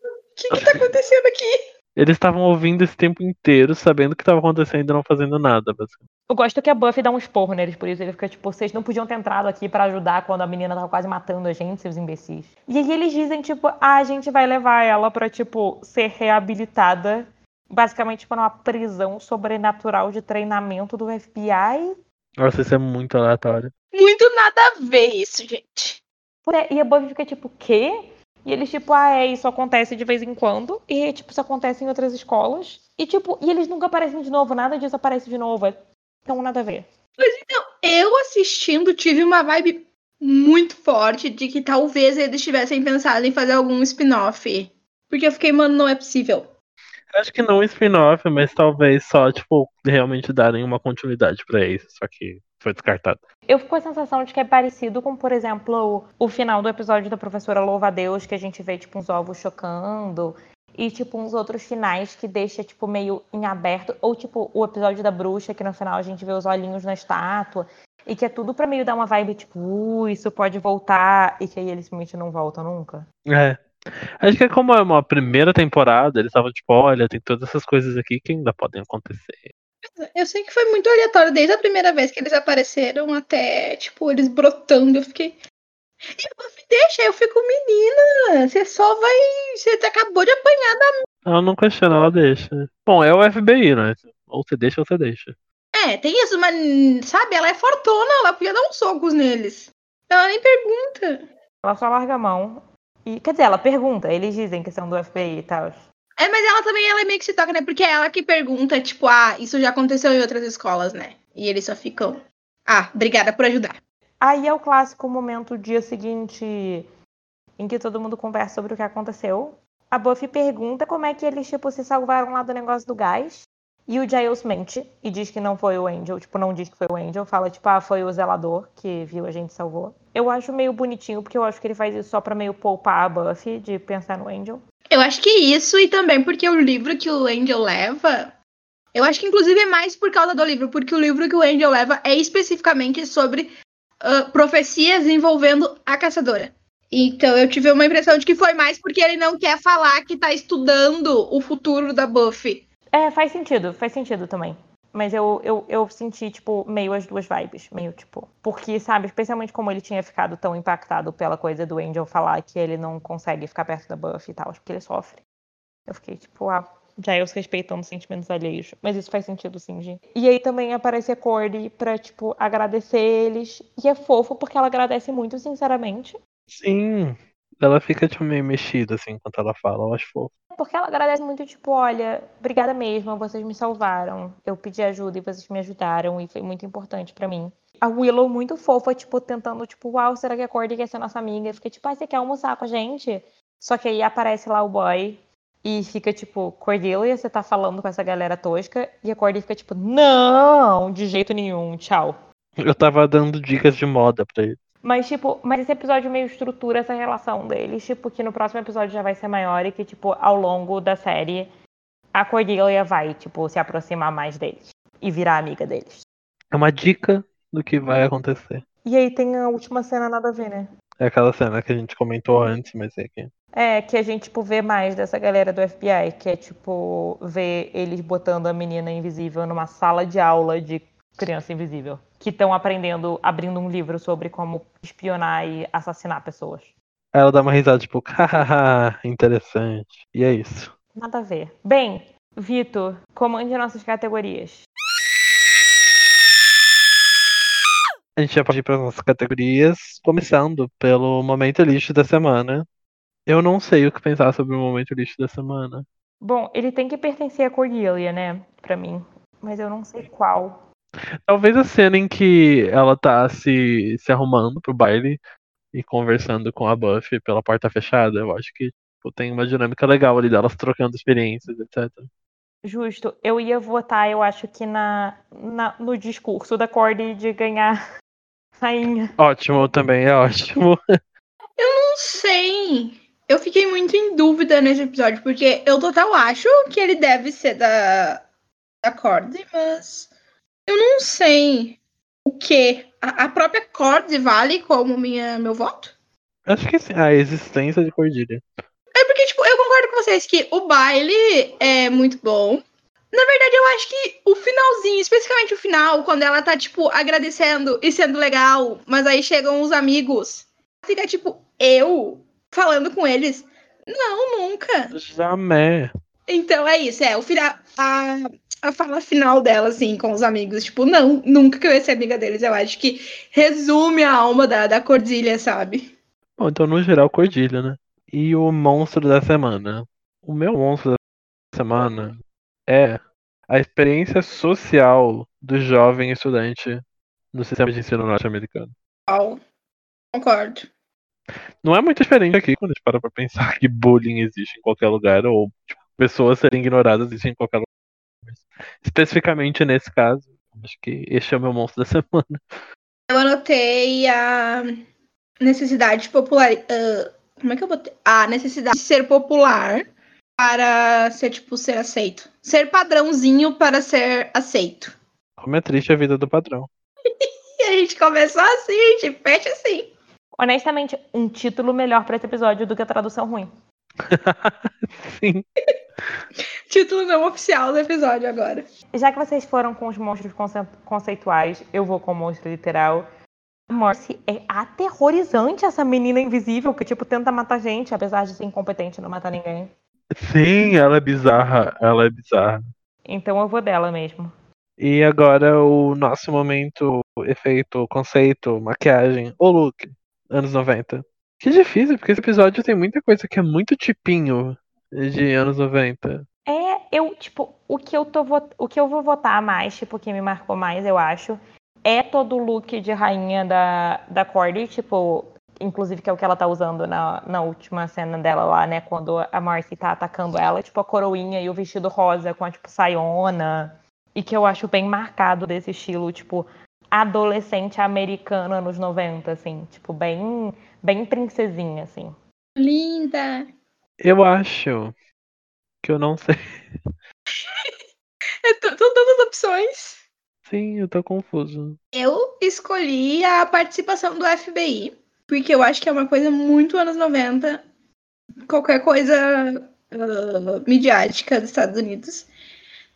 O que, que tá acontecendo aqui? Eles estavam ouvindo esse tempo inteiro, sabendo o que estava acontecendo e não fazendo nada, basicamente. Eu gosto que a Buffy dá um esporro neles, por isso ele fica tipo, vocês não podiam ter entrado aqui para ajudar quando a menina tava quase matando a gente, seus imbecis. E aí eles dizem, tipo, ah, a gente vai levar ela pra, tipo, ser reabilitada, basicamente para uma prisão sobrenatural de treinamento do FBI. Nossa, isso é muito aleatório. Muito nada a ver isso, gente. É, e a Buffy fica tipo, quê? E eles, tipo, ah, é, isso acontece de vez em quando. E, tipo, isso acontece em outras escolas. E, tipo, e eles nunca aparecem de novo, nada disso aparece de novo. Então, nada a ver. Mas então, eu assistindo tive uma vibe muito forte de que talvez eles tivessem pensado em fazer algum spin-off. Porque eu fiquei, mano, não é possível. Acho que não um spin-off, mas talvez só, tipo, realmente darem uma continuidade para isso. Só que foi descartado. Eu fico com a sensação de que é parecido com, por exemplo, o, o final do episódio da professora Louva a Deus, que a gente vê, tipo, uns ovos chocando. E, tipo, uns outros finais que deixa, tipo, meio em aberto. Ou, tipo, o episódio da bruxa, que no final a gente vê os olhinhos na estátua. E que é tudo pra meio dar uma vibe, tipo, uh, isso pode voltar. E que aí eles simplesmente não voltam nunca. É. Acho que é como é uma primeira temporada, eles estavam tipo, olha, tem todas essas coisas aqui que ainda podem acontecer. Eu sei que foi muito aleatório desde a primeira vez que eles apareceram até, tipo, eles brotando. Eu fiquei. Deixa, eu fico, menina, você só vai. Você acabou de apanhar da. Ela não questiona, ela deixa. Bom, é o FBI, né? Ou você deixa ou você deixa. É, tem isso, mas, sabe, ela é fortuna, ela podia dar uns socos neles. Ela nem pergunta. Ela só larga a mão. E, quer dizer, ela pergunta, eles dizem que são do FBI e tal. É, mas ela também ela é meio que se toca, né? Porque é ela que pergunta, tipo, ah, isso já aconteceu em outras escolas, né? E eles só ficam, ah, obrigada por ajudar. Aí é o clássico momento, dia seguinte, em que todo mundo conversa sobre o que aconteceu. A Buffy pergunta como é que eles, tipo, se salvaram lá do negócio do gás. E o Giles mente e diz que não foi o Angel. Tipo, não diz que foi o Angel. Fala, tipo, ah, foi o zelador que viu a gente salvou. Eu acho meio bonitinho, porque eu acho que ele faz isso só pra meio poupar a Buffy de pensar no Angel. Eu acho que isso, e também porque o livro que o Angel leva. Eu acho que inclusive é mais por causa do livro, porque o livro que o Angel leva é especificamente sobre uh, profecias envolvendo a caçadora. Então eu tive uma impressão de que foi mais porque ele não quer falar que tá estudando o futuro da Buffy. É, faz sentido, faz sentido também. Mas eu, eu, eu senti, tipo, meio as duas vibes. Meio, tipo. Porque, sabe, especialmente como ele tinha ficado tão impactado pela coisa do Angel falar que ele não consegue ficar perto da Buffy e tal, porque ele sofre. Eu fiquei, tipo, ah, Giles respeitando os sentimentos alheios. Mas isso faz sentido, sim, gente. E aí também aparece a Cordy pra, tipo, agradecer eles. E é fofo porque ela agradece muito, sinceramente. Sim. Ela fica, tipo, meio mexida, assim, enquanto ela fala. Eu acho fofo. Porque ela agradece muito, tipo, olha, obrigada mesmo, vocês me salvaram. Eu pedi ajuda e vocês me ajudaram e foi muito importante para mim. a Willow muito fofa, tipo, tentando, tipo, uau, será que a Cordy quer ser nossa amiga? Fica tipo, ah, você quer almoçar com a gente? Só que aí aparece lá o boy e fica tipo, Cordelia, você tá falando com essa galera tosca? E a Cordy fica tipo, não, de jeito nenhum, tchau. Eu tava dando dicas de moda pra ele. Mas, tipo, mas esse episódio meio estrutura essa relação deles, tipo, que no próximo episódio já vai ser maior e que, tipo, ao longo da série, a Cordelia vai, tipo, se aproximar mais deles e virar amiga deles. É uma dica do que vai acontecer. E aí tem a última cena nada a ver, né? É aquela cena que a gente comentou antes, mas é que. É, que a gente, tipo, vê mais dessa galera do FBI, que é, tipo, ver eles botando a menina invisível numa sala de aula de criança invisível. Que estão aprendendo, abrindo um livro sobre como espionar e assassinar pessoas. Ela dá uma risada, tipo, hahaha, interessante. E é isso. Nada a ver. Bem, Vitor, comande nossas categorias. A gente já pode ir para as nossas categorias, começando pelo momento lixo da semana. Eu não sei o que pensar sobre o momento lixo da semana. Bom, ele tem que pertencer a Cordelia, né? Pra mim. Mas eu não sei qual. Talvez a cena em que ela tá se, se arrumando pro baile e conversando com a Buffy pela porta fechada. Eu acho que tipo, tem uma dinâmica legal ali delas trocando experiências, etc. Justo. Eu ia votar, eu acho que na, na no discurso da Cordy de ganhar rainha. Ótimo, também é ótimo. Eu não sei. Eu fiquei muito em dúvida nesse episódio, porque eu total acho que ele deve ser da, da Cordy, mas eu não sei o que. A, a própria Cordy vale como minha, meu voto? Acho que sim, a existência de Cordilha. É porque, tipo, eu concordo com vocês que o baile é muito bom. Na verdade, eu acho que o finalzinho, especificamente o final, quando ela tá, tipo, agradecendo e sendo legal, mas aí chegam os amigos, fica, tipo, eu falando com eles. Não, nunca. Jamais. Então é isso, é o final. A, a fala final dela, assim, com os amigos, tipo, não, nunca que eu ia ser amiga deles. Eu acho que resume a alma da, da Cordilha, sabe? Bom, então, no geral, Cordilha, né? E o monstro da semana. O meu monstro da semana é a experiência social do jovem estudante no sistema de ensino norte-americano. Oh, concordo. Não é muito diferente aqui quando a gente para pra pensar que bullying existe em qualquer lugar, ou tipo, pessoas serem ignoradas existem em qualquer especificamente nesse caso, acho que este é o meu monstro da semana. Eu anotei a necessidade popular. Uh, como é que eu botei? A necessidade de ser popular para ser, tipo, ser aceito. Ser padrãozinho para ser aceito. Como é triste a vida do padrão. a gente começou assim, a gente fecha assim. Honestamente, um título melhor para esse episódio do que a tradução ruim. Sim. título não oficial do episódio agora. Já que vocês foram com os monstros conce conceituais, eu vou com o monstro literal. Morse é aterrorizante essa menina invisível que, tipo, tenta matar gente, apesar de ser incompetente não matar ninguém. Sim, ela é bizarra. Ela é bizarra. Então eu vou dela mesmo. E agora o nosso momento, efeito, conceito, maquiagem, o look, anos 90. Que difícil, porque esse episódio tem muita coisa que é muito tipinho de anos 90. É, eu, tipo, o que eu tô o que eu vou votar mais, tipo, que me marcou mais, eu acho, é todo o look de rainha da, da Cordy, tipo, inclusive que é o que ela tá usando na, na última cena dela lá, né? Quando a Marcy tá atacando ela, tipo a coroinha e o vestido rosa com a tipo saiona. E que eu acho bem marcado desse estilo, tipo, adolescente americana anos 90, assim, tipo, bem, bem princesinha, assim. Linda! Eu acho que eu não sei. São tantas opções. Sim, eu tô confuso. Eu escolhi a participação do FBI porque eu acho que é uma coisa muito anos 90. Qualquer coisa uh, midiática dos Estados Unidos.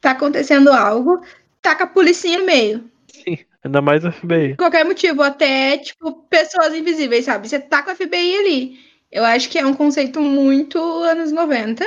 Tá acontecendo algo, taca a polícia no meio. Sim, ainda mais o FBI. Qualquer motivo, até, tipo, pessoas invisíveis, sabe? Você taca o FBI ali. Eu acho que é um conceito muito anos 90.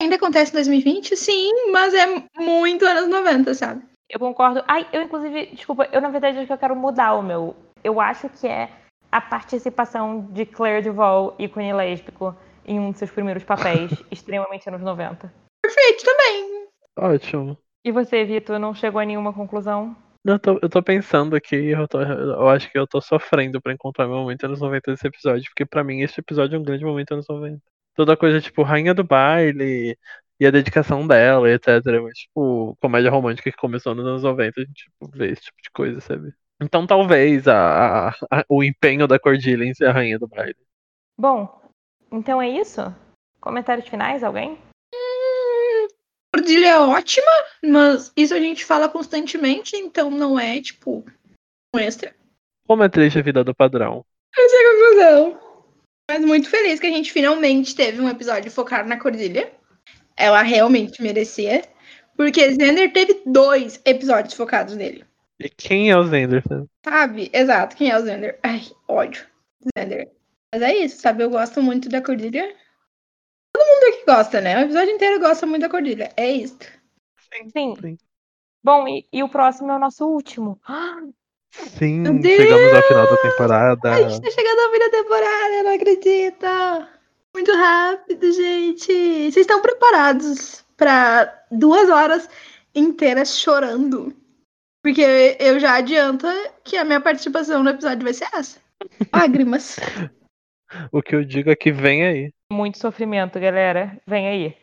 Ainda acontece em 2020? Sim, mas é muito anos 90, sabe? Eu concordo. Ai, eu inclusive, desculpa, eu na verdade acho que eu quero mudar o meu. Eu acho que é a participação de Claire Duval, ícone lésbico, em um de seus primeiros papéis, extremamente anos 90. Perfeito também. Ótimo. E você, Vitor, não chegou a nenhuma conclusão? Eu tô, eu tô pensando aqui, eu, tô, eu acho que eu tô sofrendo pra encontrar meu momento anos 90 desse episódio, porque pra mim esse episódio é um grande momento anos 90. Toda coisa, tipo, rainha do baile e a dedicação dela, etc. Mas, tipo, comédia romântica que começou nos anos 90, a gente tipo, vê esse tipo de coisa, sabe? Então talvez a, a- a- o empenho da Cordelia em ser a rainha do baile. Bom, então é isso? Comentários finais, alguém? Cordilha é ótima, mas isso a gente fala constantemente, então não é, tipo, um extra. Como é triste a vida do padrão. Essa é a conclusão. Mas muito feliz que a gente finalmente teve um episódio focado na Cordilha. Ela realmente merecia. Porque Xander teve dois episódios focados nele. E quem é o Zenderson? Sabe? Exato. Quem é o Xander? Ai, ódio. Xander. Mas é isso, sabe? Eu gosto muito da Cordilha. Gosta, né? O episódio inteiro gosta muito da Cordilha. É isso. Sim. Sim. Bom, e, e o próximo é o nosso último. Sim, chegamos ao final da temporada. A gente tá chegando ao fim da temporada, eu não acredito. Muito rápido, gente. Vocês estão preparados pra duas horas inteiras chorando? Porque eu já adianto que a minha participação no episódio vai ser essa. Lágrimas. O que eu digo é que vem aí. Muito sofrimento, galera. Vem aí.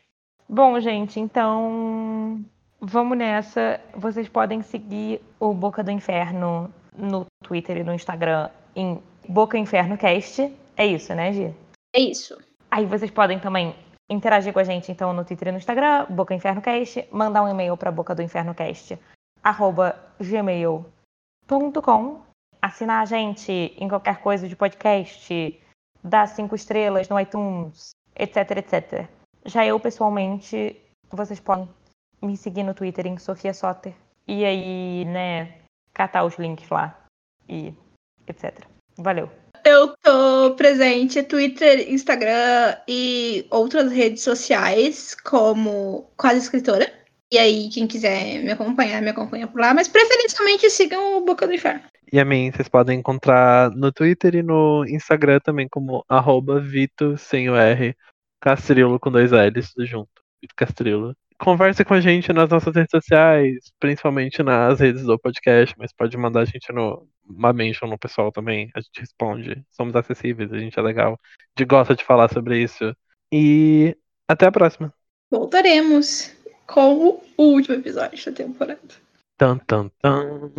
Bom, gente, então vamos nessa. Vocês podem seguir o Boca do Inferno no Twitter e no Instagram em Boca Inferno Cast. É isso, né, Gi? É isso. Aí vocês podem também interagir com a gente então no Twitter e no Instagram, Boca Inferno Cast, mandar um e-mail para boca do inferno cast arroba gmail.com, assinar a gente em qualquer coisa de podcast, dar cinco estrelas no iTunes, etc, etc. Já eu pessoalmente, vocês podem me seguir no Twitter em Sofia Soter e aí, né, catar os links lá e etc. Valeu. Eu tô presente Twitter, Instagram e outras redes sociais, como Quase Escritora. E aí, quem quiser me acompanhar, me acompanha por lá. Mas preferencialmente sigam o Boca do Inferno. E a mim vocês podem encontrar no Twitter e no Instagram também como arroba Vito sem o R, Castrilo com dois L's tudo junto. Vito Castrilo. Converse com a gente nas nossas redes sociais, principalmente nas redes do podcast, mas pode mandar a gente no, uma mention no pessoal também. A gente responde. Somos acessíveis, a gente é legal. A gente gosta de falar sobre isso. E até a próxima. Voltaremos com o último episódio da temporada. Tan, tan, tan.